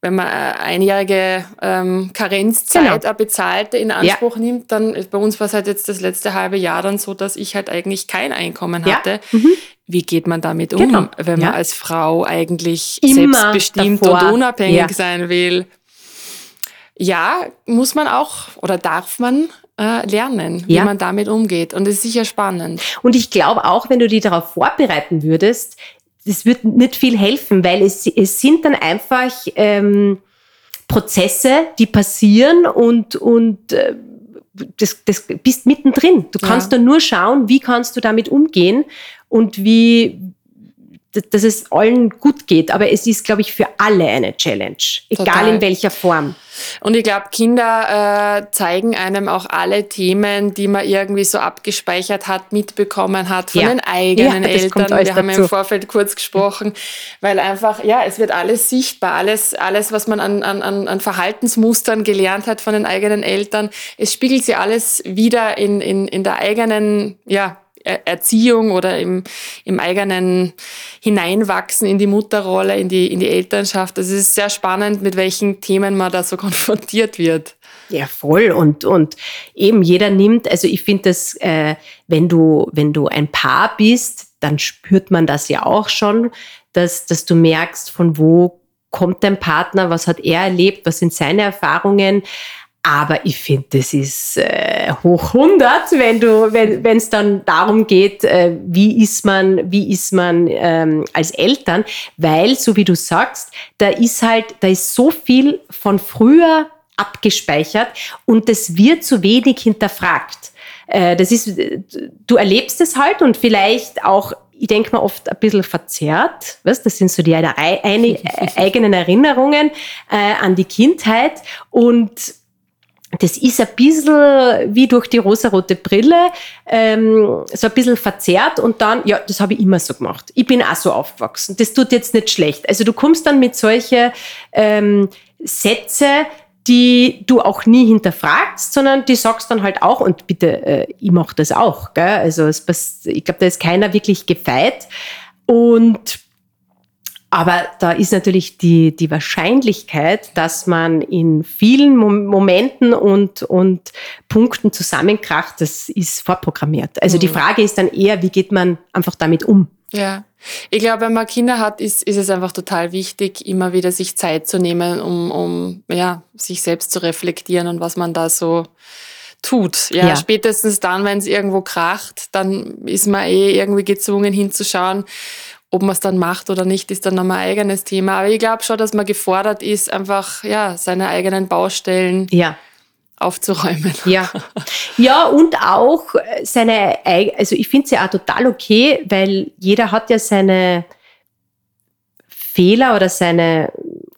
Speaker 1: wenn man eine einjährige ähm, Karenzzeit, genau. bezahlte, in Anspruch ja. nimmt, dann bei uns war es halt jetzt das letzte halbe Jahr dann so, dass ich halt eigentlich kein Einkommen hatte. Ja. Mhm. Wie geht man damit um, genau. wenn man ja. als Frau eigentlich Immer selbstbestimmt davor. und unabhängig sein will? Ja, muss man auch oder darf man äh, lernen, wie man damit umgeht. Und es ist sicher spannend.
Speaker 2: Und ich glaube auch, wenn du die darauf vorbereiten würdest, das wird nicht viel helfen, weil es, es sind dann einfach ähm, Prozesse, die passieren und, und äh, das, das bist mittendrin. Du kannst ja. da nur schauen, wie kannst du damit umgehen und wie, dass es allen gut geht. Aber es ist, glaube ich, für alle eine Challenge, egal Total. in welcher Form.
Speaker 1: Und ich glaube, Kinder äh, zeigen einem auch alle Themen, die man irgendwie so abgespeichert hat, mitbekommen hat von ja. den eigenen ja, Eltern. Wir haben dazu. im Vorfeld kurz gesprochen, weil einfach, ja, es wird alles sichtbar, alles, alles was man an, an, an Verhaltensmustern gelernt hat von den eigenen Eltern, es spiegelt sich alles wieder in, in, in der eigenen, ja, Erziehung oder im, im eigenen Hineinwachsen in die Mutterrolle, in die, in die Elternschaft. Es ist sehr spannend, mit welchen Themen man da so konfrontiert wird.
Speaker 2: Ja, voll. Und, und eben jeder nimmt, also ich finde das, äh, wenn du, wenn du ein Paar bist, dann spürt man das ja auch schon, dass, dass du merkst, von wo kommt dein Partner, was hat er erlebt, was sind seine Erfahrungen. Aber ich finde, das ist äh, hoch 100, wenn du, wenn es dann darum geht, äh, wie ist man, wie ist man ähm, als Eltern, weil so wie du sagst, da ist halt, da ist so viel von früher abgespeichert und das wird zu wenig hinterfragt. Äh, das ist, du erlebst es halt und vielleicht auch ich denke mal oft ein bisschen verzerrt. Was? Das sind so die eine, eine, eigenen Erinnerungen äh, an die Kindheit. Und das ist ein bisschen wie durch die rosarote Brille, ähm, so ein bisschen verzerrt und dann, ja, das habe ich immer so gemacht. Ich bin auch so aufgewachsen. Das tut jetzt nicht schlecht. Also du kommst dann mit solchen ähm, Sätze, die du auch nie hinterfragst, sondern die sagst dann halt auch, und bitte, äh, ich mache das auch. Gell? Also es, ich glaube, da ist keiner wirklich gefeit. Und aber da ist natürlich die, die Wahrscheinlichkeit, dass man in vielen Momenten und, und Punkten zusammenkracht, das ist vorprogrammiert. Also mhm. die Frage ist dann eher, wie geht man einfach damit um?
Speaker 1: Ja, ich glaube, wenn man Kinder hat, ist, ist es einfach total wichtig, immer wieder sich Zeit zu nehmen, um, um ja, sich selbst zu reflektieren und was man da so tut. Ja, ja. spätestens dann, wenn es irgendwo kracht, dann ist man eh irgendwie gezwungen hinzuschauen, ob man es dann macht oder nicht, ist dann nochmal ein eigenes Thema. Aber ich glaube schon, dass man gefordert ist, einfach ja, seine eigenen Baustellen ja. aufzuräumen.
Speaker 2: Ja. ja, und auch seine, also ich finde es ja auch total okay, weil jeder hat ja seine Fehler oder seine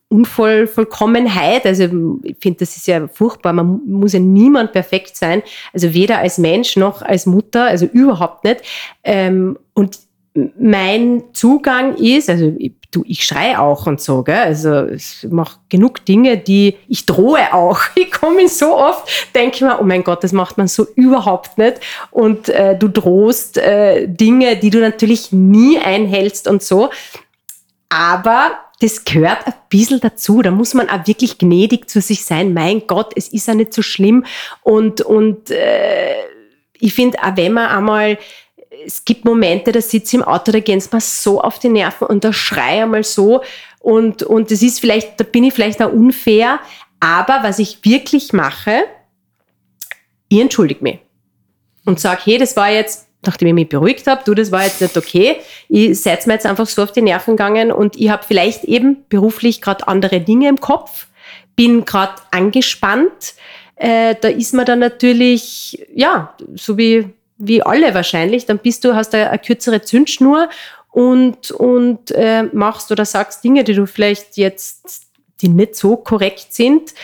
Speaker 2: Unvollkommenheit. Also ich finde, das ist ja furchtbar. Man muss ja niemand perfekt sein. Also weder als Mensch noch als Mutter, also überhaupt nicht. Ähm, und mein Zugang ist, also ich, du, ich schreie auch und so, gell? also ich mache genug Dinge, die ich drohe auch. Ich komme so oft, denke mir, oh mein Gott, das macht man so überhaupt nicht. Und äh, du drohst äh, Dinge, die du natürlich nie einhältst und so. Aber das gehört ein bisschen dazu. Da muss man auch wirklich gnädig zu sich sein. Mein Gott, es ist ja nicht so schlimm. Und, und äh, ich finde, auch wenn man einmal es gibt Momente, da sitze ich im Auto, da gehen es mir so auf die Nerven und da schreie ich einmal so. Und, und das ist vielleicht, da bin ich vielleicht auch unfair, aber was ich wirklich mache, ich entschuldige mich. Und sage, hey, das war jetzt, nachdem ich mich beruhigt habe, du, das war jetzt nicht okay, ich seid mir jetzt einfach so auf die Nerven gegangen und ich habe vielleicht eben beruflich gerade andere Dinge im Kopf, bin gerade angespannt, äh, da ist man dann natürlich, ja, so wie wie alle wahrscheinlich, dann bist du, hast eine, eine kürzere Zündschnur und, und äh, machst oder sagst Dinge, die du vielleicht jetzt, die nicht so korrekt sind.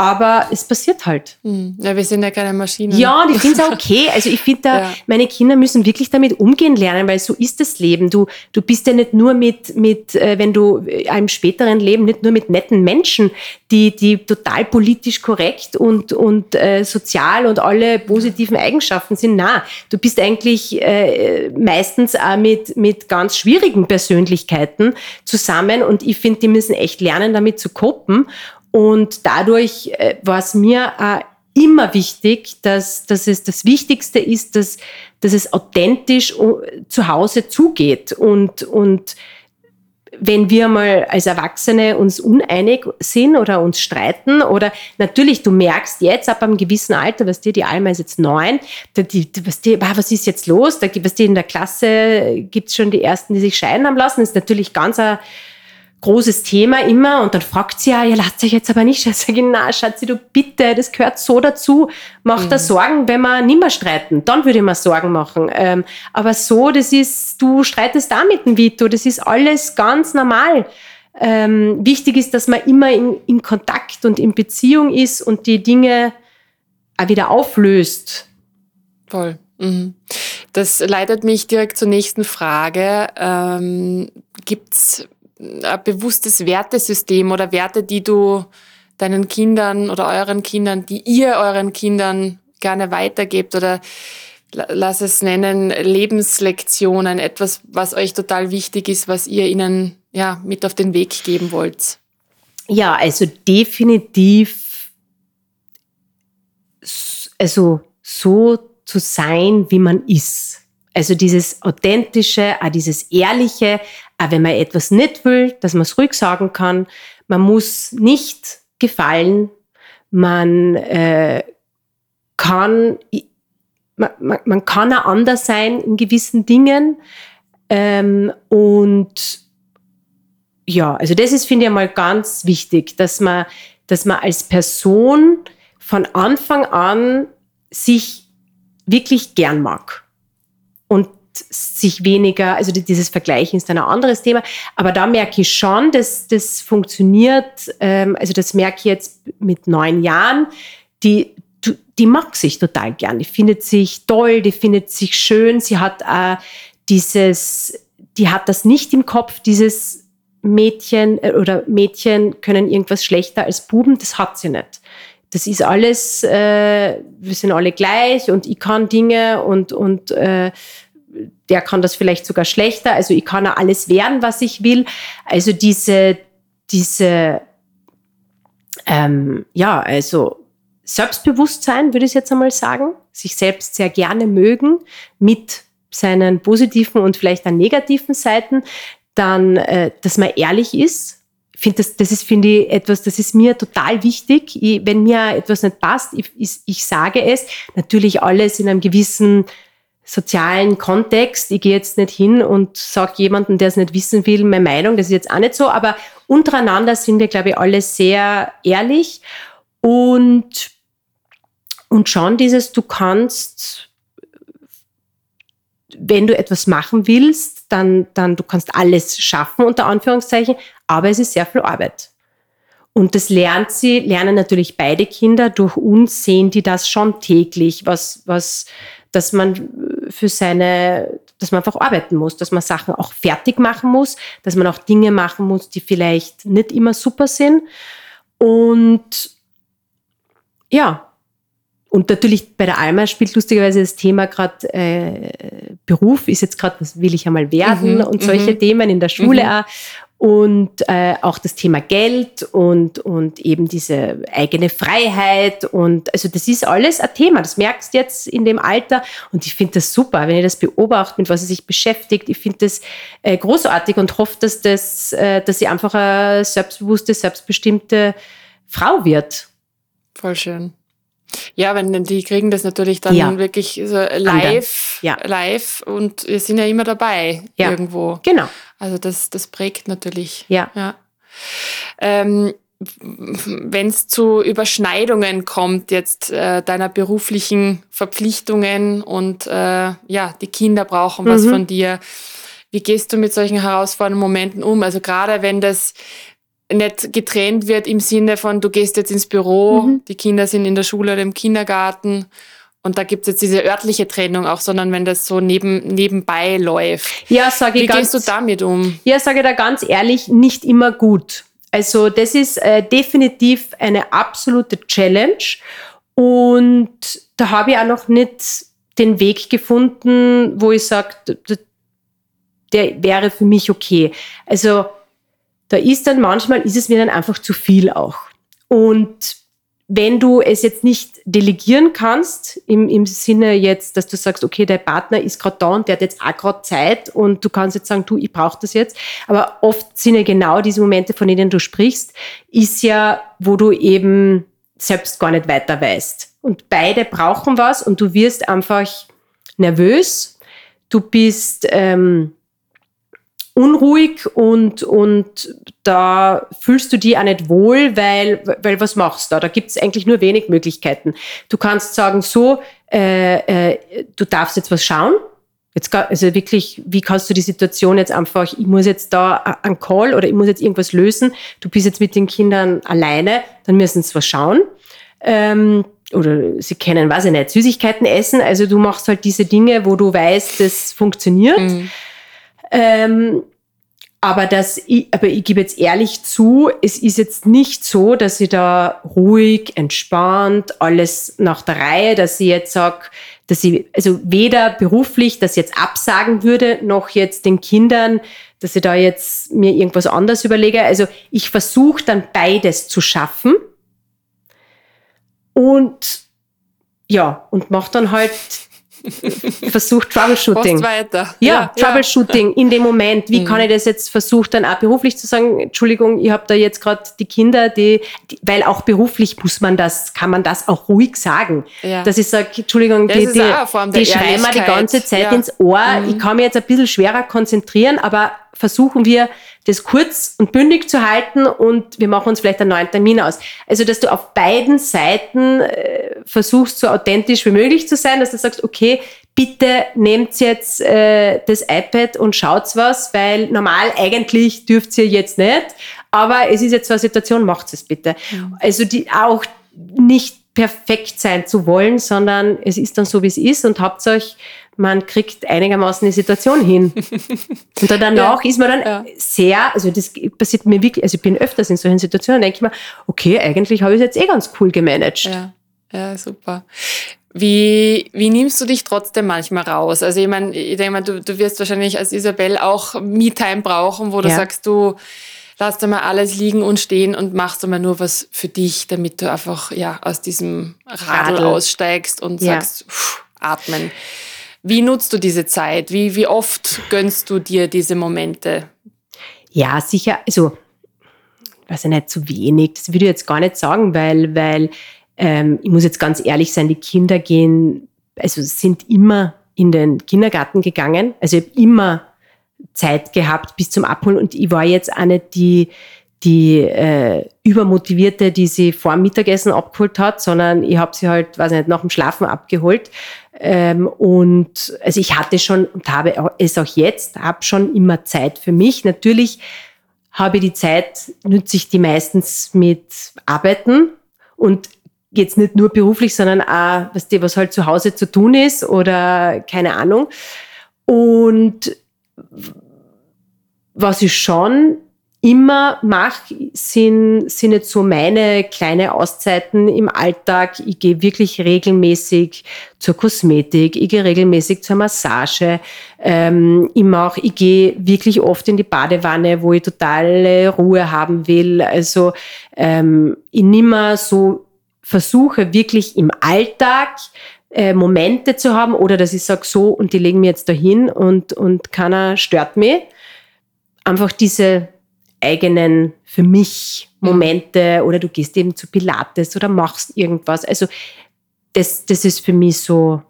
Speaker 2: Aber es passiert halt.
Speaker 1: Hm. Ja, wir sind ja keine Maschinen.
Speaker 2: Ja, und ich finde es okay. Also ich finde da, ja. meine Kinder müssen wirklich damit umgehen lernen, weil so ist das Leben. Du, du bist ja nicht nur mit, mit, äh, wenn du äh, einem späteren Leben nicht nur mit netten Menschen, die, die total politisch korrekt und, und äh, sozial und alle positiven Eigenschaften sind. Na, du bist eigentlich äh, meistens auch mit, mit ganz schwierigen Persönlichkeiten zusammen und ich finde, die müssen echt lernen, damit zu koppen. Und dadurch äh, war es mir äh, immer wichtig, dass, dass es das Wichtigste ist, dass, dass es authentisch äh, zu Hause zugeht. Und, und wenn wir mal als Erwachsene uns uneinig sind oder uns streiten oder natürlich, du merkst jetzt ab einem gewissen Alter, was dir, die Alma ist jetzt neun, die, die, was, die, was ist jetzt los? Da, was die in der Klasse gibt es schon die ersten, die sich scheiden haben lassen. Das ist natürlich ganz ein großes Thema immer und dann fragt sie ja, ihr lasst euch jetzt aber nicht. Ich sage, na, Schatzi, du bitte, das gehört so dazu. Mach mhm. da Sorgen, wenn wir nimmer streiten. Dann würde ich mir Sorgen machen. Ähm, aber so, das ist, du streitest da mit dem Vito, das ist alles ganz normal. Ähm, wichtig ist, dass man immer in, in Kontakt und in Beziehung ist und die Dinge auch wieder auflöst.
Speaker 1: Voll. Mhm. Das leitet mich direkt zur nächsten Frage. Ähm, Gibt es ein bewusstes Wertesystem oder Werte, die du deinen Kindern oder euren Kindern, die ihr euren Kindern gerne weitergebt oder lass es nennen, Lebenslektionen, etwas, was euch total wichtig ist, was ihr ihnen ja mit auf den Weg geben wollt?
Speaker 2: Ja, also definitiv, also so zu sein, wie man ist. Also dieses authentische, dieses ehrliche, auch wenn man etwas nicht will, dass man es ruhig sagen kann. Man muss nicht gefallen. Man äh, kann, man, man, man, kann auch anders sein in gewissen Dingen. Ähm, und ja, also das ist, finde ich, mal ganz wichtig, dass man, dass man als Person von Anfang an sich wirklich gern mag und sich weniger, also dieses Vergleichen ist ein anderes Thema, aber da merke ich schon, dass das funktioniert, ähm, also das merke ich jetzt mit neun Jahren, die, die mag sich total gern, die findet sich toll, die findet sich schön, sie hat äh, dieses, die hat das nicht im Kopf, dieses Mädchen äh, oder Mädchen können irgendwas schlechter als Buben, das hat sie nicht. Das ist alles, äh, wir sind alle gleich und ich kann Dinge und, und äh, der kann das vielleicht sogar schlechter. Also ich kann ja alles werden, was ich will. Also diese, diese, ähm, ja, also Selbstbewusstsein, würde ich jetzt einmal sagen, sich selbst sehr gerne mögen mit seinen positiven und vielleicht auch negativen Seiten, dann, äh, dass man ehrlich ist, finde das, das ist, finde ich, etwas, das ist mir total wichtig. Ich, wenn mir etwas nicht passt, ich, ich, ich sage es. Natürlich alles in einem gewissen sozialen Kontext. Ich gehe jetzt nicht hin und sage jemandem, der es nicht wissen will, meine Meinung. Das ist jetzt auch nicht so. Aber untereinander sind wir, glaube ich, alle sehr ehrlich und, und schon dieses, du kannst, wenn du etwas machen willst, dann, dann du kannst alles schaffen, unter Anführungszeichen, aber es ist sehr viel Arbeit. Und das lernt sie, lernen natürlich beide Kinder. Durch uns sehen die das schon täglich, was, was, dass man für seine, dass man einfach arbeiten muss, dass man Sachen auch fertig machen muss, dass man auch Dinge machen muss, die vielleicht nicht immer super sind. Und ja, und natürlich bei der Alma spielt lustigerweise das Thema gerade äh, Beruf ist jetzt gerade, was will ich einmal werden mhm, und solche mhm. Themen in der Schule mhm. auch. Und äh, auch das Thema Geld und, und eben diese eigene Freiheit. Und also das ist alles ein Thema. Das merkst du jetzt in dem Alter. Und ich finde das super, wenn ihr das beobachtet, mit was sie sich beschäftigt. Ich finde das äh, großartig und hoffe, dass, das, äh, dass sie einfach eine selbstbewusste, selbstbestimmte Frau wird.
Speaker 1: Voll schön. Ja, wenn die kriegen das natürlich dann ja. wirklich so live, ja. live und wir sind ja immer dabei ja. irgendwo.
Speaker 2: Genau.
Speaker 1: Also das, das prägt natürlich.
Speaker 2: Ja.
Speaker 1: ja. Ähm, wenn es zu Überschneidungen kommt jetzt äh, deiner beruflichen Verpflichtungen und äh, ja, die Kinder brauchen was mhm. von dir. Wie gehst du mit solchen herausfordernden Momenten um? Also gerade wenn das nicht getrennt wird im Sinne von, du gehst jetzt ins Büro, mhm. die Kinder sind in der Schule oder im Kindergarten und da gibt es jetzt diese örtliche Trennung auch, sondern wenn das so neben, nebenbei läuft.
Speaker 2: Ja, sage ich
Speaker 1: Wie ganz, gehst du damit um?
Speaker 2: Ja, sage ich da ganz ehrlich, nicht immer gut. Also das ist äh, definitiv eine absolute Challenge und da habe ich auch noch nicht den Weg gefunden, wo ich sage, der wäre für mich okay. Also da ist dann manchmal, ist es mir dann einfach zu viel auch. Und wenn du es jetzt nicht delegieren kannst, im, im Sinne jetzt, dass du sagst, okay, der Partner ist gerade da und der hat jetzt auch gerade Zeit und du kannst jetzt sagen, du, ich brauche das jetzt. Aber oft sind ja genau diese Momente, von denen du sprichst, ist ja, wo du eben selbst gar nicht weiter weißt. Und beide brauchen was und du wirst einfach nervös. Du bist ähm, unruhig und, und da fühlst du dich auch nicht wohl, weil, weil was machst du da? Da gibt es eigentlich nur wenig Möglichkeiten. Du kannst sagen, so, äh, äh, du darfst jetzt was schauen. Jetzt, also wirklich, wie kannst du die Situation jetzt einfach, ich muss jetzt da einen Call oder ich muss jetzt irgendwas lösen, du bist jetzt mit den Kindern alleine, dann müssen sie was schauen. Ähm, oder sie kennen, weiß ich nicht, Süßigkeiten essen. Also du machst halt diese Dinge, wo du weißt, das funktioniert. Mhm. Ähm, aber das, ich, aber ich gebe jetzt ehrlich zu, es ist jetzt nicht so, dass ich da ruhig, entspannt, alles nach der Reihe, dass ich jetzt sage, dass ich, also weder beruflich das jetzt absagen würde, noch jetzt den Kindern, dass ich da jetzt mir irgendwas anderes überlege. Also ich versuche dann beides zu schaffen. Und ja, und mache dann halt versucht Troubleshooting.
Speaker 1: weiter.
Speaker 2: Ja, ja Troubleshooting ja. in dem Moment. Wie mhm. kann ich das jetzt versuchen, dann auch beruflich zu sagen, Entschuldigung, ich habe da jetzt gerade die Kinder, die, die, weil auch beruflich muss man das, kann man das auch ruhig sagen. Ja. Dass ich sage, Entschuldigung, die, die, die schreien mir die ganze Zeit ins Ohr. Mhm. Ich kann mich jetzt ein bisschen schwerer konzentrieren, aber versuchen wir, das kurz und bündig zu halten und wir machen uns vielleicht einen neuen Termin aus. Also, dass du auf beiden Seiten äh, versuchst, so authentisch wie möglich zu sein, dass du sagst, okay, bitte nehmt jetzt äh, das iPad und schaut was, weil normal eigentlich dürft ihr jetzt nicht, aber es ist jetzt so eine Situation, macht es bitte. Mhm. Also die auch nicht perfekt sein zu wollen, sondern es ist dann so, wie es ist und habt euch man kriegt einigermaßen die Situation hin. Und dann danach ja, ist man dann ja. sehr, also das passiert mir wirklich, also ich bin öfters in solchen Situationen, denke ich mir, okay, eigentlich habe ich es jetzt eh ganz cool gemanagt.
Speaker 1: Ja, ja super. Wie, wie nimmst du dich trotzdem manchmal raus? Also ich meine, ich denke mal, du, du wirst wahrscheinlich als Isabel auch Me-Time brauchen, wo du ja. sagst, du lass da mal alles liegen und stehen und machst mal nur was für dich, damit du einfach ja aus diesem Radl, Radl. aussteigst und sagst, pff, atmen. Wie nutzt du diese Zeit? Wie, wie oft gönnst du dir diese Momente?
Speaker 2: Ja, sicher, also, weiß ich nicht, zu wenig. Das würde ich jetzt gar nicht sagen, weil, weil ähm, ich muss jetzt ganz ehrlich sein, die Kinder gehen, also sind immer in den Kindergarten gegangen. Also ich habe immer Zeit gehabt bis zum Abholen und ich war jetzt auch nicht die, die äh, übermotivierte, die sie vor dem Mittagessen abgeholt hat, sondern ich habe sie halt, weiß nicht, nach dem Schlafen abgeholt. Ähm, und also ich hatte schon und habe es auch jetzt, habe schon immer Zeit für mich. Natürlich habe die Zeit, nütze ich die meistens mit Arbeiten und jetzt nicht nur beruflich, sondern auch, was, die, was halt zu Hause zu tun ist oder keine Ahnung. Und was ich schon immer mache, sind, sind jetzt so meine kleine Auszeiten im Alltag. Ich gehe wirklich regelmäßig zur Kosmetik, ich gehe regelmäßig zur Massage. Ähm, ich mache, ich gehe wirklich oft in die Badewanne, wo ich totale Ruhe haben will. Also ähm, ich nehme so, versuche wirklich im Alltag äh, Momente zu haben oder dass ich sage so und die legen mir jetzt dahin und, und keiner stört mich. Einfach diese eigenen für mich mhm. Momente oder du gehst eben zu Pilates oder machst irgendwas. Also das, das ist für mich so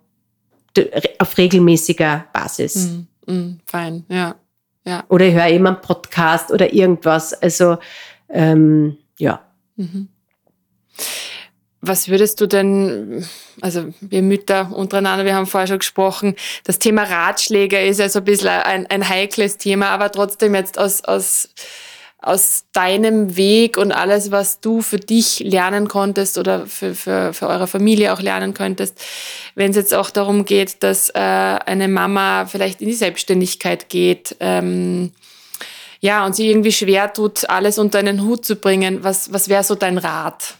Speaker 2: auf regelmäßiger Basis.
Speaker 1: Mm, mm, fein, ja. ja.
Speaker 2: Oder ich höre eben einen Podcast oder irgendwas. Also ähm, ja. Mhm.
Speaker 1: Was würdest du denn, also wir Mütter untereinander, wir haben vorher schon gesprochen, das Thema Ratschläge ist ja so ein bisschen ein, ein heikles Thema, aber trotzdem jetzt aus, aus aus deinem Weg und alles, was du für dich lernen konntest oder für, für, für eure Familie auch lernen könntest, wenn es jetzt auch darum geht, dass äh, eine Mama vielleicht in die Selbstständigkeit geht, ähm, ja, und sie irgendwie schwer tut, alles unter einen Hut zu bringen, was, was wäre so dein Rat?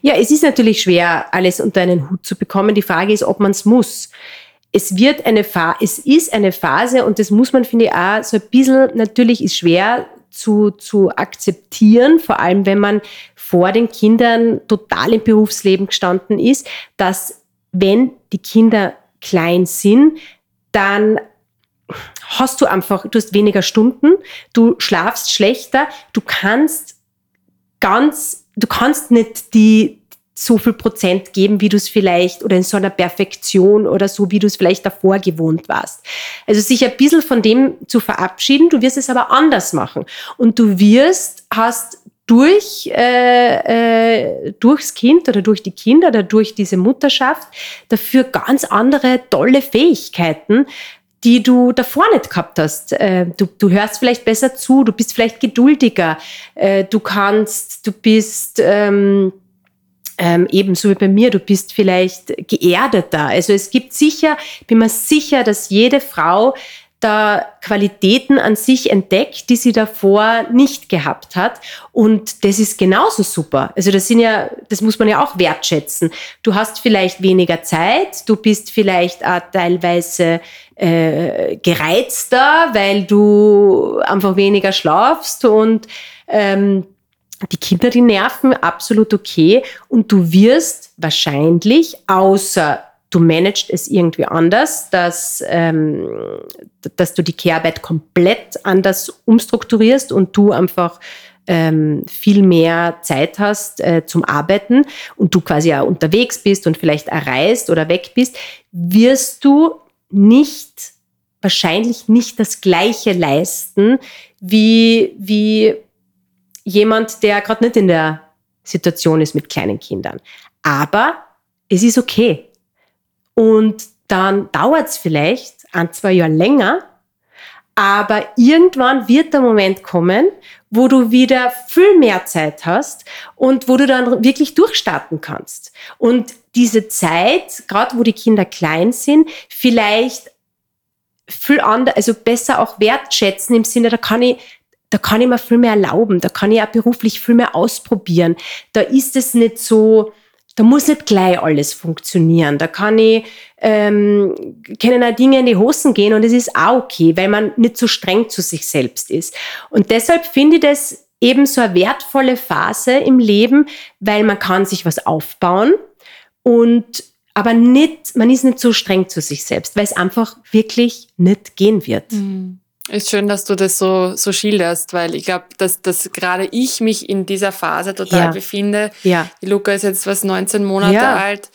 Speaker 2: Ja, es ist natürlich schwer, alles unter einen Hut zu bekommen. Die Frage ist, ob man es muss es wird eine Phase, es ist eine Phase und das muss man, finde ich, auch so ein bisschen, natürlich ist schwer, zu, zu akzeptieren, vor allem wenn man vor den Kindern total im Berufsleben gestanden ist, dass wenn die Kinder klein sind, dann hast du einfach, du hast weniger Stunden, du schlafst schlechter, du kannst ganz, du kannst nicht die, so viel Prozent geben, wie du es vielleicht, oder in so einer Perfektion oder so, wie du es vielleicht davor gewohnt warst. Also sich ein bisschen von dem zu verabschieden, du wirst es aber anders machen. Und du wirst, hast durch, äh, äh, durchs Kind oder durch die Kinder oder durch diese Mutterschaft dafür ganz andere tolle Fähigkeiten, die du davor nicht gehabt hast. Äh, du, du hörst vielleicht besser zu, du bist vielleicht geduldiger, äh, du kannst, du bist ähm, ähm, ebenso wie bei mir, du bist vielleicht geerdeter. Also es gibt sicher, bin mir sicher, dass jede Frau da Qualitäten an sich entdeckt, die sie davor nicht gehabt hat. Und das ist genauso super. Also das sind ja, das muss man ja auch wertschätzen. Du hast vielleicht weniger Zeit, du bist vielleicht auch teilweise äh, gereizter, weil du einfach weniger schlafst und ähm, die Kinder, die nerven, absolut okay. Und du wirst wahrscheinlich, außer du managst es irgendwie anders, dass, ähm, dass du die Care-Arbeit komplett anders umstrukturierst und du einfach ähm, viel mehr Zeit hast äh, zum Arbeiten und du quasi auch unterwegs bist und vielleicht erreist oder weg bist, wirst du nicht, wahrscheinlich nicht das Gleiche leisten, wie, wie jemand, der gerade nicht in der Situation ist mit kleinen Kindern. Aber es ist okay. Und dann dauert es vielleicht ein, zwei Jahre länger, aber irgendwann wird der Moment kommen, wo du wieder viel mehr Zeit hast und wo du dann wirklich durchstarten kannst. Und diese Zeit, gerade wo die Kinder klein sind, vielleicht viel anders, also besser auch wertschätzen im Sinne, da kann ich, da kann ich mir viel mehr erlauben, da kann ich auch beruflich viel mehr ausprobieren. Da ist es nicht so, da muss nicht gleich alles funktionieren. Da kann ich, ähm, können auch Dinge in die Hosen gehen und es ist auch okay, weil man nicht so streng zu sich selbst ist. Und deshalb finde ich das eben so eine wertvolle Phase im Leben, weil man kann sich was aufbauen und aber nicht, man ist nicht so streng zu sich selbst, weil es einfach wirklich nicht gehen wird.
Speaker 1: Mhm. Ist schön, dass du das so, so schilderst, weil ich glaube, dass, dass gerade ich mich in dieser Phase total ja. befinde. Ja. Die Luca ist jetzt was 19 Monate ja. alt.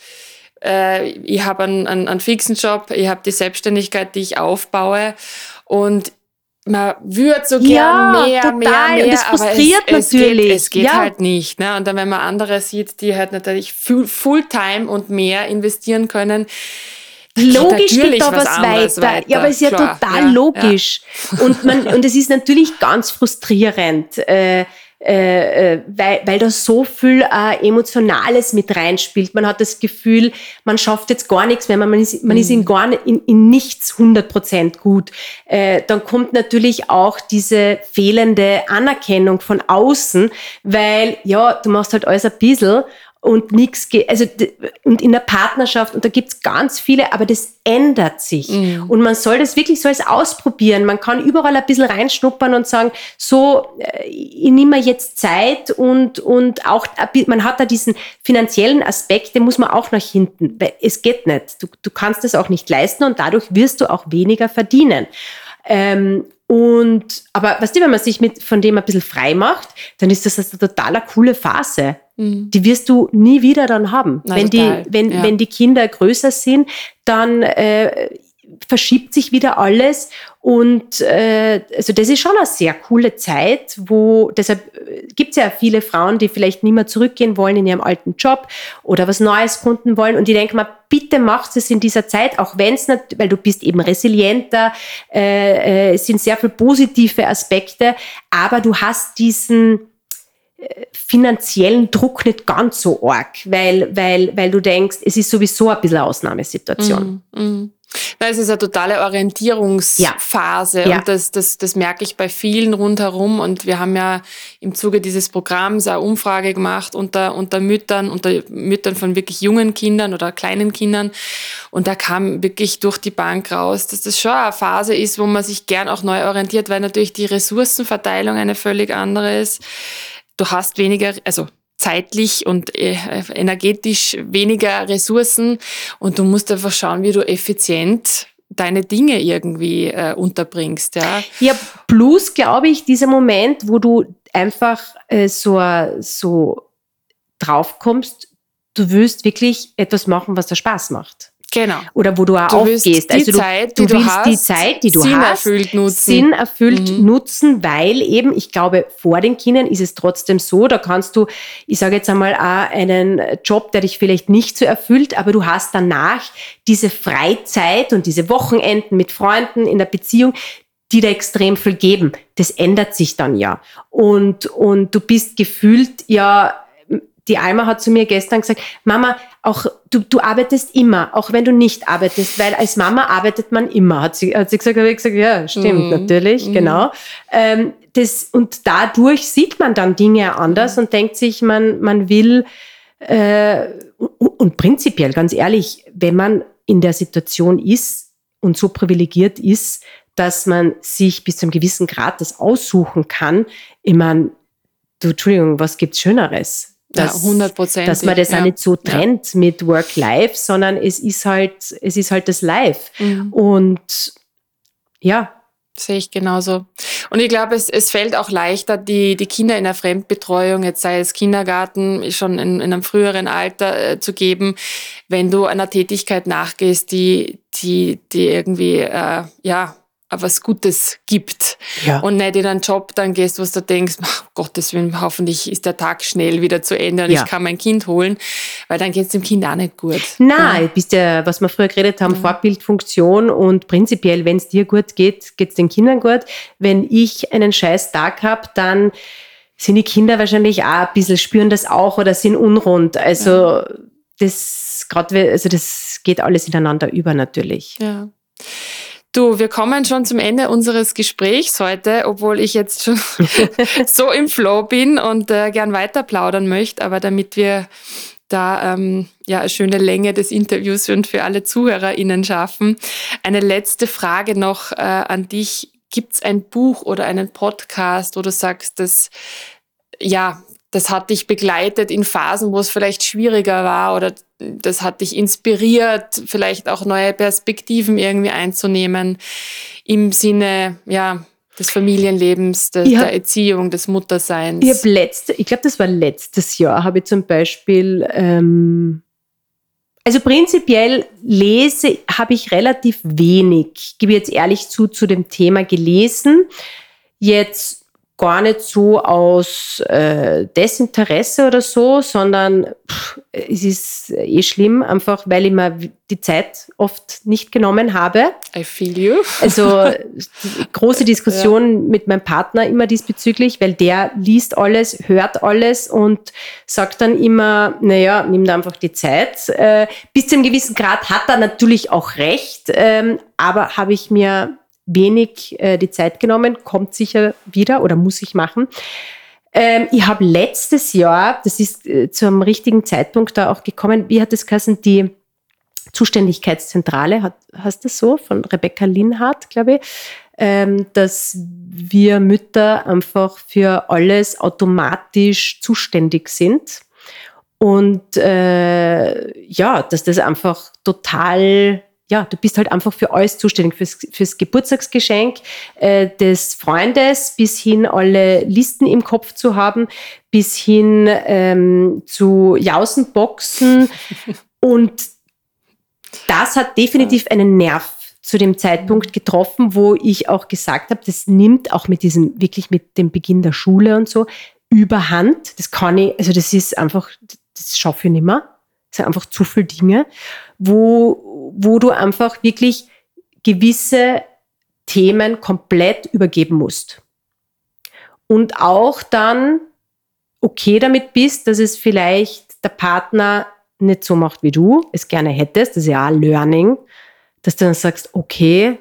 Speaker 1: Äh, ich habe einen, einen, einen fixen Job, ich habe die Selbstständigkeit, die ich aufbaue. Und man würde so gern ja, mehr, total. mehr, mehr, und das frustriert aber es, es natürlich. Geht, es geht ja. halt nicht. Ne? Und dann, wenn man andere sieht, die halt natürlich Fulltime und mehr investieren können,
Speaker 2: Logisch geht da was, was weiter. weiter. Ja, aber es ist ja Klar. total ja, logisch. Ja. Und, man, und es ist natürlich ganz frustrierend. Äh, äh, äh, weil, weil da so viel äh, Emotionales mit reinspielt. Man hat das Gefühl, man schafft jetzt gar nichts mehr, man ist, man mhm. ist in, gar, in, in nichts 100% gut. Äh, dann kommt natürlich auch diese fehlende Anerkennung von außen, weil ja, du machst halt alles ein bisschen und nichts geht. Also, und in der Partnerschaft, und da gibt's ganz viele, aber das ändert sich. Mhm. Und man soll das wirklich so als ausprobieren. Man kann überall ein bisschen reinschnuppern und sagen, so, äh, ich nehme mir jetzt Zeit und, und auch, man hat da diesen finanziellen Aspekt, den muss man auch nach hinten, weil es geht nicht. Du, du kannst das auch nicht leisten und dadurch wirst du auch weniger verdienen. Ähm, und, aber weißt du, wenn man sich mit, von dem ein bisschen frei macht, dann ist das eine total coole Phase. Mhm. Die wirst du nie wieder dann haben. Na, wenn, die, wenn, ja. wenn die Kinder größer sind, dann äh, verschiebt sich wieder alles. Und äh, also das ist schon eine sehr coole Zeit, wo deshalb äh, gibt es ja viele Frauen, die vielleicht nicht mehr zurückgehen wollen in ihrem alten Job oder was Neues gründen wollen. Und die denken mal, bitte macht es in dieser Zeit, auch wenn es nicht, weil du bist eben resilienter, äh, äh, es sind sehr viele positive Aspekte, aber du hast diesen finanziellen Druck nicht ganz so arg, weil, weil, weil du denkst, es ist sowieso ein bisschen eine Ausnahmesituation.
Speaker 1: Mm, mm. Na, es ist eine totale Orientierungsphase ja. und das, das, das merke ich bei vielen rundherum und wir haben ja im Zuge dieses Programms eine Umfrage gemacht unter, unter Müttern, unter Müttern von wirklich jungen Kindern oder kleinen Kindern und da kam wirklich durch die Bank raus, dass das schon eine Phase ist, wo man sich gern auch neu orientiert, weil natürlich die Ressourcenverteilung eine völlig andere ist du hast weniger, also zeitlich und äh, energetisch weniger Ressourcen und du musst einfach schauen, wie du effizient deine Dinge irgendwie äh, unterbringst. Ja,
Speaker 2: ja plus glaube ich, dieser Moment, wo du einfach äh, so, so draufkommst, du willst wirklich etwas machen, was dir Spaß macht.
Speaker 1: Genau.
Speaker 2: Oder wo du auch
Speaker 1: Du
Speaker 2: aufgehst.
Speaker 1: die
Speaker 2: Also du,
Speaker 1: Zeit,
Speaker 2: du
Speaker 1: die du
Speaker 2: willst die
Speaker 1: hast,
Speaker 2: Zeit, die du
Speaker 1: Sinn
Speaker 2: hast,
Speaker 1: erfüllt nutzen.
Speaker 2: Sinn erfüllt
Speaker 1: Mhm.
Speaker 2: nutzen, weil eben, ich glaube, vor den Kindern ist es trotzdem so, da kannst du, ich sage jetzt einmal, auch einen Job, der dich vielleicht nicht so erfüllt, aber du hast danach diese Freizeit und diese Wochenenden mit Freunden in der Beziehung, die dir extrem viel geben. Das ändert sich dann ja. Und, und du bist gefühlt ja, die Alma hat zu mir gestern gesagt, Mama, auch du, du arbeitest immer, auch wenn du nicht arbeitest, weil als Mama arbeitet man immer, hat sie, hat sie gesagt, habe ich gesagt, ja, stimmt,
Speaker 1: Mhm.
Speaker 2: natürlich,
Speaker 1: Mhm.
Speaker 2: genau. Ähm, das, und dadurch sieht man dann Dinge anders
Speaker 1: Mhm.
Speaker 2: und denkt sich, man, man will, äh, und, prinzipiell, ganz ehrlich, wenn man in der Situation ist und so privilegiert ist, dass man sich bis zu einem gewissen Grad das aussuchen kann, ich meine, du, Entschuldigung, was gibt's Schöneres?
Speaker 1: Ja,
Speaker 2: Dass-
Speaker 1: 100 Prozent.
Speaker 2: dass man das
Speaker 1: ja.
Speaker 2: auch nicht so trennt mit Work-Life, sondern es ist halt, es ist halt das Life.
Speaker 1: Mhm.
Speaker 2: Und ja,
Speaker 1: Sehe ich genauso. Und ich glaube, es, es fällt auch leichter, die, die Kinder in der Fremdbetreuung, jetzt sei es Kindergarten, schon in, in einem früheren Alter äh, zu geben, wenn du einer Tätigkeit nachgehst, die, die, die irgendwie, äh, ja, was Gutes gibt.
Speaker 2: ja.
Speaker 1: Und nicht in einen Job dann gehst, wo du denkst, ach, Gottes Willen, hoffentlich ist der Tag schnell wieder zu Ende und
Speaker 2: Ja.
Speaker 1: ich kann mein Kind holen, weil dann geht es dem Kind auch nicht gut.
Speaker 2: Nein, bist ja, was wir früher geredet haben, Vorbildfunktion und prinzipiell, wenn es dir gut geht, geht es den Kindern gut. Wenn ich einen scheiß Tag habe, dann sind die Kinder wahrscheinlich auch ein bisschen, spüren das auch oder sind unrund. Also das gerade, also das geht alles ineinander über natürlich.
Speaker 1: Ja. Du, wir kommen schon zum Ende unseres Gesprächs heute, obwohl ich jetzt schon so im Flow bin und äh, gern weiter plaudern möchte, aber damit wir da ähm, ja eine schöne Länge des Interviews und für alle ZuhörerInnen schaffen. Eine letzte Frage noch äh, an dich. Gibt es ein Buch oder einen Podcast, wo du sagst, dass ja, das hat dich begleitet in Phasen, wo es vielleicht schwieriger war oder das hat dich inspiriert, vielleicht auch neue Perspektiven irgendwie einzunehmen im Sinne, ja, des Familienlebens,
Speaker 2: Ich hab-
Speaker 1: der Erziehung, des Mutterseins.
Speaker 2: Ich habe letzte, ich glaube, das war letztes Jahr, habe ich zum Beispiel, ähm, also prinzipiell lese, habe ich relativ wenig, gebe ich jetzt ehrlich zu, zu dem Thema gelesen. Jetzt gar nicht so aus äh, Desinteresse oder so, sondern pff, es ist eh schlimm, einfach weil ich mir die Zeit oft nicht genommen habe.
Speaker 1: I feel you.
Speaker 2: Also große Diskussion mit meinem Partner immer diesbezüglich, weil der liest alles, hört alles und sagt dann immer, naja, nimm da einfach die Zeit. Äh, bis zu einem gewissen Grad hat er natürlich auch recht, ähm, aber habe ich mir wenig äh, die Zeit genommen, kommt sicher wieder oder muss ich machen. Ähm, ich habe letztes Jahr, das ist äh, zum richtigen Zeitpunkt da auch gekommen, wie hat es geheißen, die Zuständigkeitszentrale, hat, heißt das so, von Rebecca Linhardt, glaube ich, ähm, dass wir Mütter einfach für alles automatisch zuständig sind. Und äh, ja, dass das einfach total, ja, du bist halt einfach für alles zuständig, fürs, fürs Geburtstagsgeschenk äh, des Freundes, bis hin alle Listen im Kopf zu haben, bis hin ähm, zu Jausenboxen. Und das hat definitiv einen Nerv zu dem Zeitpunkt getroffen, wo ich auch gesagt habe, das nimmt auch mit diesem, wirklich mit dem Beginn der Schule und so, überhand. Das kann ich, also das ist einfach, das schaffe ich nicht mehr. Das sind einfach zu viele Dinge, wo, wo du einfach wirklich gewisse Themen komplett übergeben musst. Und auch dann okay damit bist, dass es vielleicht der Partner nicht so macht, wie du es gerne hättest. Das ist ja auch Learning, dass du dann sagst, okay,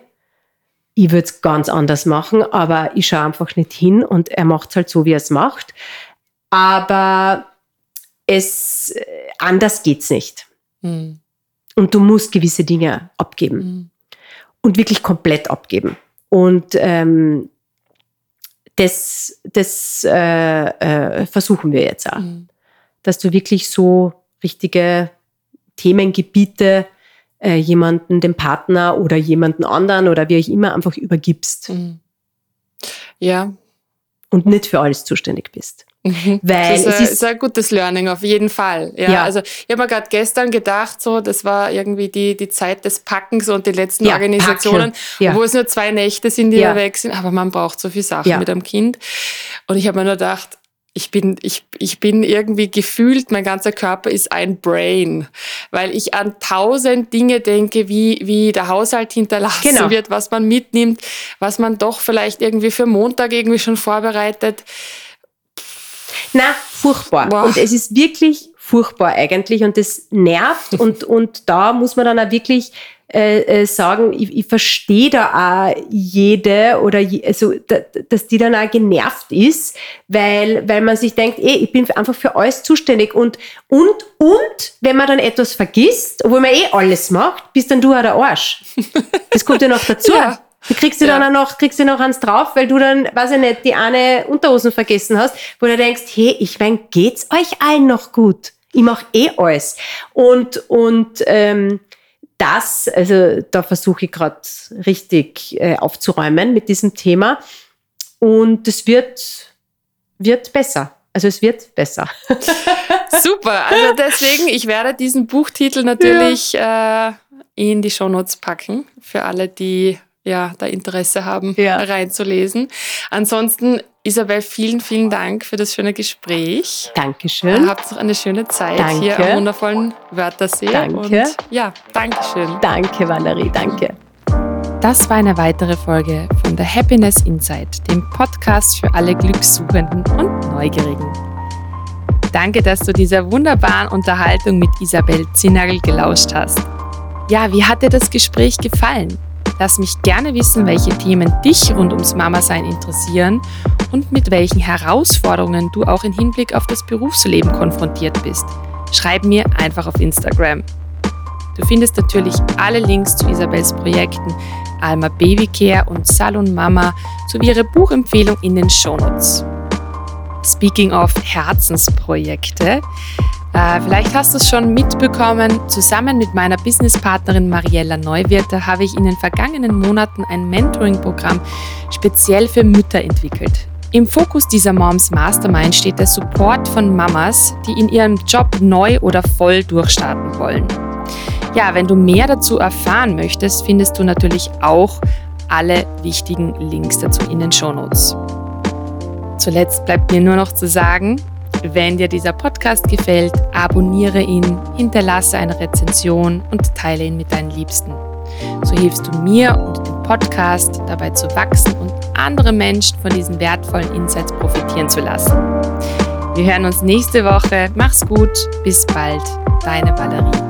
Speaker 2: ich würde es ganz anders machen, aber ich schaue einfach nicht hin und er macht es halt so, wie er es macht. Aber es äh, anders geht's nicht.
Speaker 1: Hm.
Speaker 2: Und du musst gewisse Dinge abgeben
Speaker 1: Hm.
Speaker 2: und wirklich komplett abgeben. Und ähm, das, das äh, äh, versuchen wir jetzt auch,
Speaker 1: Hm.
Speaker 2: dass du wirklich so richtige Themengebiete äh, jemanden, dem Partner oder jemanden anderen oder wie auch immer einfach übergibst
Speaker 1: Hm. Ja,
Speaker 2: und nicht für alles zuständig bist.
Speaker 1: Mhm. Weil das ist, es ist, ist, ein gutes Learning auf jeden Fall. Ja, ja. also ich habe mir gerade gestern gedacht, so das war irgendwie die, die Zeit des Packens und die letzten ja, Organisationen, ja. wo es nur zwei Nächte sind, die ja. weg sind, aber man braucht so viel Sachen mit einem Kind. Und ich habe mir nur gedacht, ich bin, ich, ich bin irgendwie gefühlt, mein ganzer Körper ist ein Brain, weil ich an tausend Dinge denke, wie, wie der Haushalt hinterlassen genau. wird, was man mitnimmt, was man doch vielleicht irgendwie für Montag irgendwie schon vorbereitet.
Speaker 2: Na, furchtbar. Boah. Und es ist wirklich furchtbar eigentlich und das nervt und, und da muss man dann auch wirklich äh, äh, sagen, ich, ich verstehe da auch jede oder je, also, da, dass die dann auch genervt ist, weil, weil man sich denkt, ey, ich bin einfach für alles zuständig und, und, und, wenn man dann etwas vergisst, obwohl man eh alles macht, bist dann du auch der Arsch. Das kommt ja noch dazu. Ja. Du kriegst du ja. dann auch noch, kriegst du noch eins drauf, weil du dann, weiß ich nicht, die eine Unterhosen vergessen hast, wo du denkst, hey, ich mein, geht's euch allen noch gut? Ich mach eh alles. Und, und ähm, das, also da versuche ich gerade richtig äh, aufzuräumen mit diesem Thema. Und es wird, wird besser. Also es wird besser.
Speaker 1: Super. Also deswegen, ich werde diesen Buchtitel natürlich ja. äh, in die Shownotes packen für alle, die ja, da Interesse haben, ja. reinzulesen. Ansonsten, Isabel, vielen, vielen Dank für das schöne Gespräch.
Speaker 2: Dankeschön.
Speaker 1: Habt noch eine schöne Zeit
Speaker 2: danke.
Speaker 1: hier am wundervollen Wörthersee.
Speaker 2: Danke.
Speaker 1: Und ja, Dankeschön.
Speaker 2: Danke, Valerie, danke.
Speaker 1: Das war eine weitere Folge von The Happiness Insight, dem Podcast für alle Glückssuchenden und Neugierigen. Danke, dass du dieser wunderbaren Unterhaltung mit Isabel Zinnagel gelauscht hast. Ja, wie hat dir das Gespräch gefallen? Lass mich gerne wissen, welche Themen dich rund ums Mama-Sein interessieren und mit welchen Herausforderungen du auch im Hinblick auf das Berufsleben konfrontiert bist. Schreib mir einfach auf Instagram. Du findest natürlich alle Links zu Isabels Projekten Alma Babycare und Salon Mama sowie ihre Buchempfehlung in den Shownotes. Speaking of Herzensprojekte, vielleicht hast du es schon mitbekommen, zusammen mit meiner Businesspartnerin Mariella Neuwirter habe ich in den vergangenen Monaten ein Mentoring-Programm speziell für Mütter entwickelt. Im Fokus dieser Moms Mastermind steht der Support von Mamas, die in ihrem Job neu oder voll durchstarten wollen. Ja, wenn du mehr dazu erfahren möchtest, findest du natürlich auch alle wichtigen Links dazu in den Shownotes. Zuletzt bleibt mir nur noch zu sagen, wenn dir dieser Podcast gefällt, abonniere ihn, hinterlasse eine Rezension und teile ihn mit deinen Liebsten. So hilfst du mir und dem Podcast dabei zu wachsen und andere Menschen von diesen wertvollen Insights profitieren zu lassen. Wir hören uns nächste Woche. Mach's gut. Bis bald. Deine Valerie.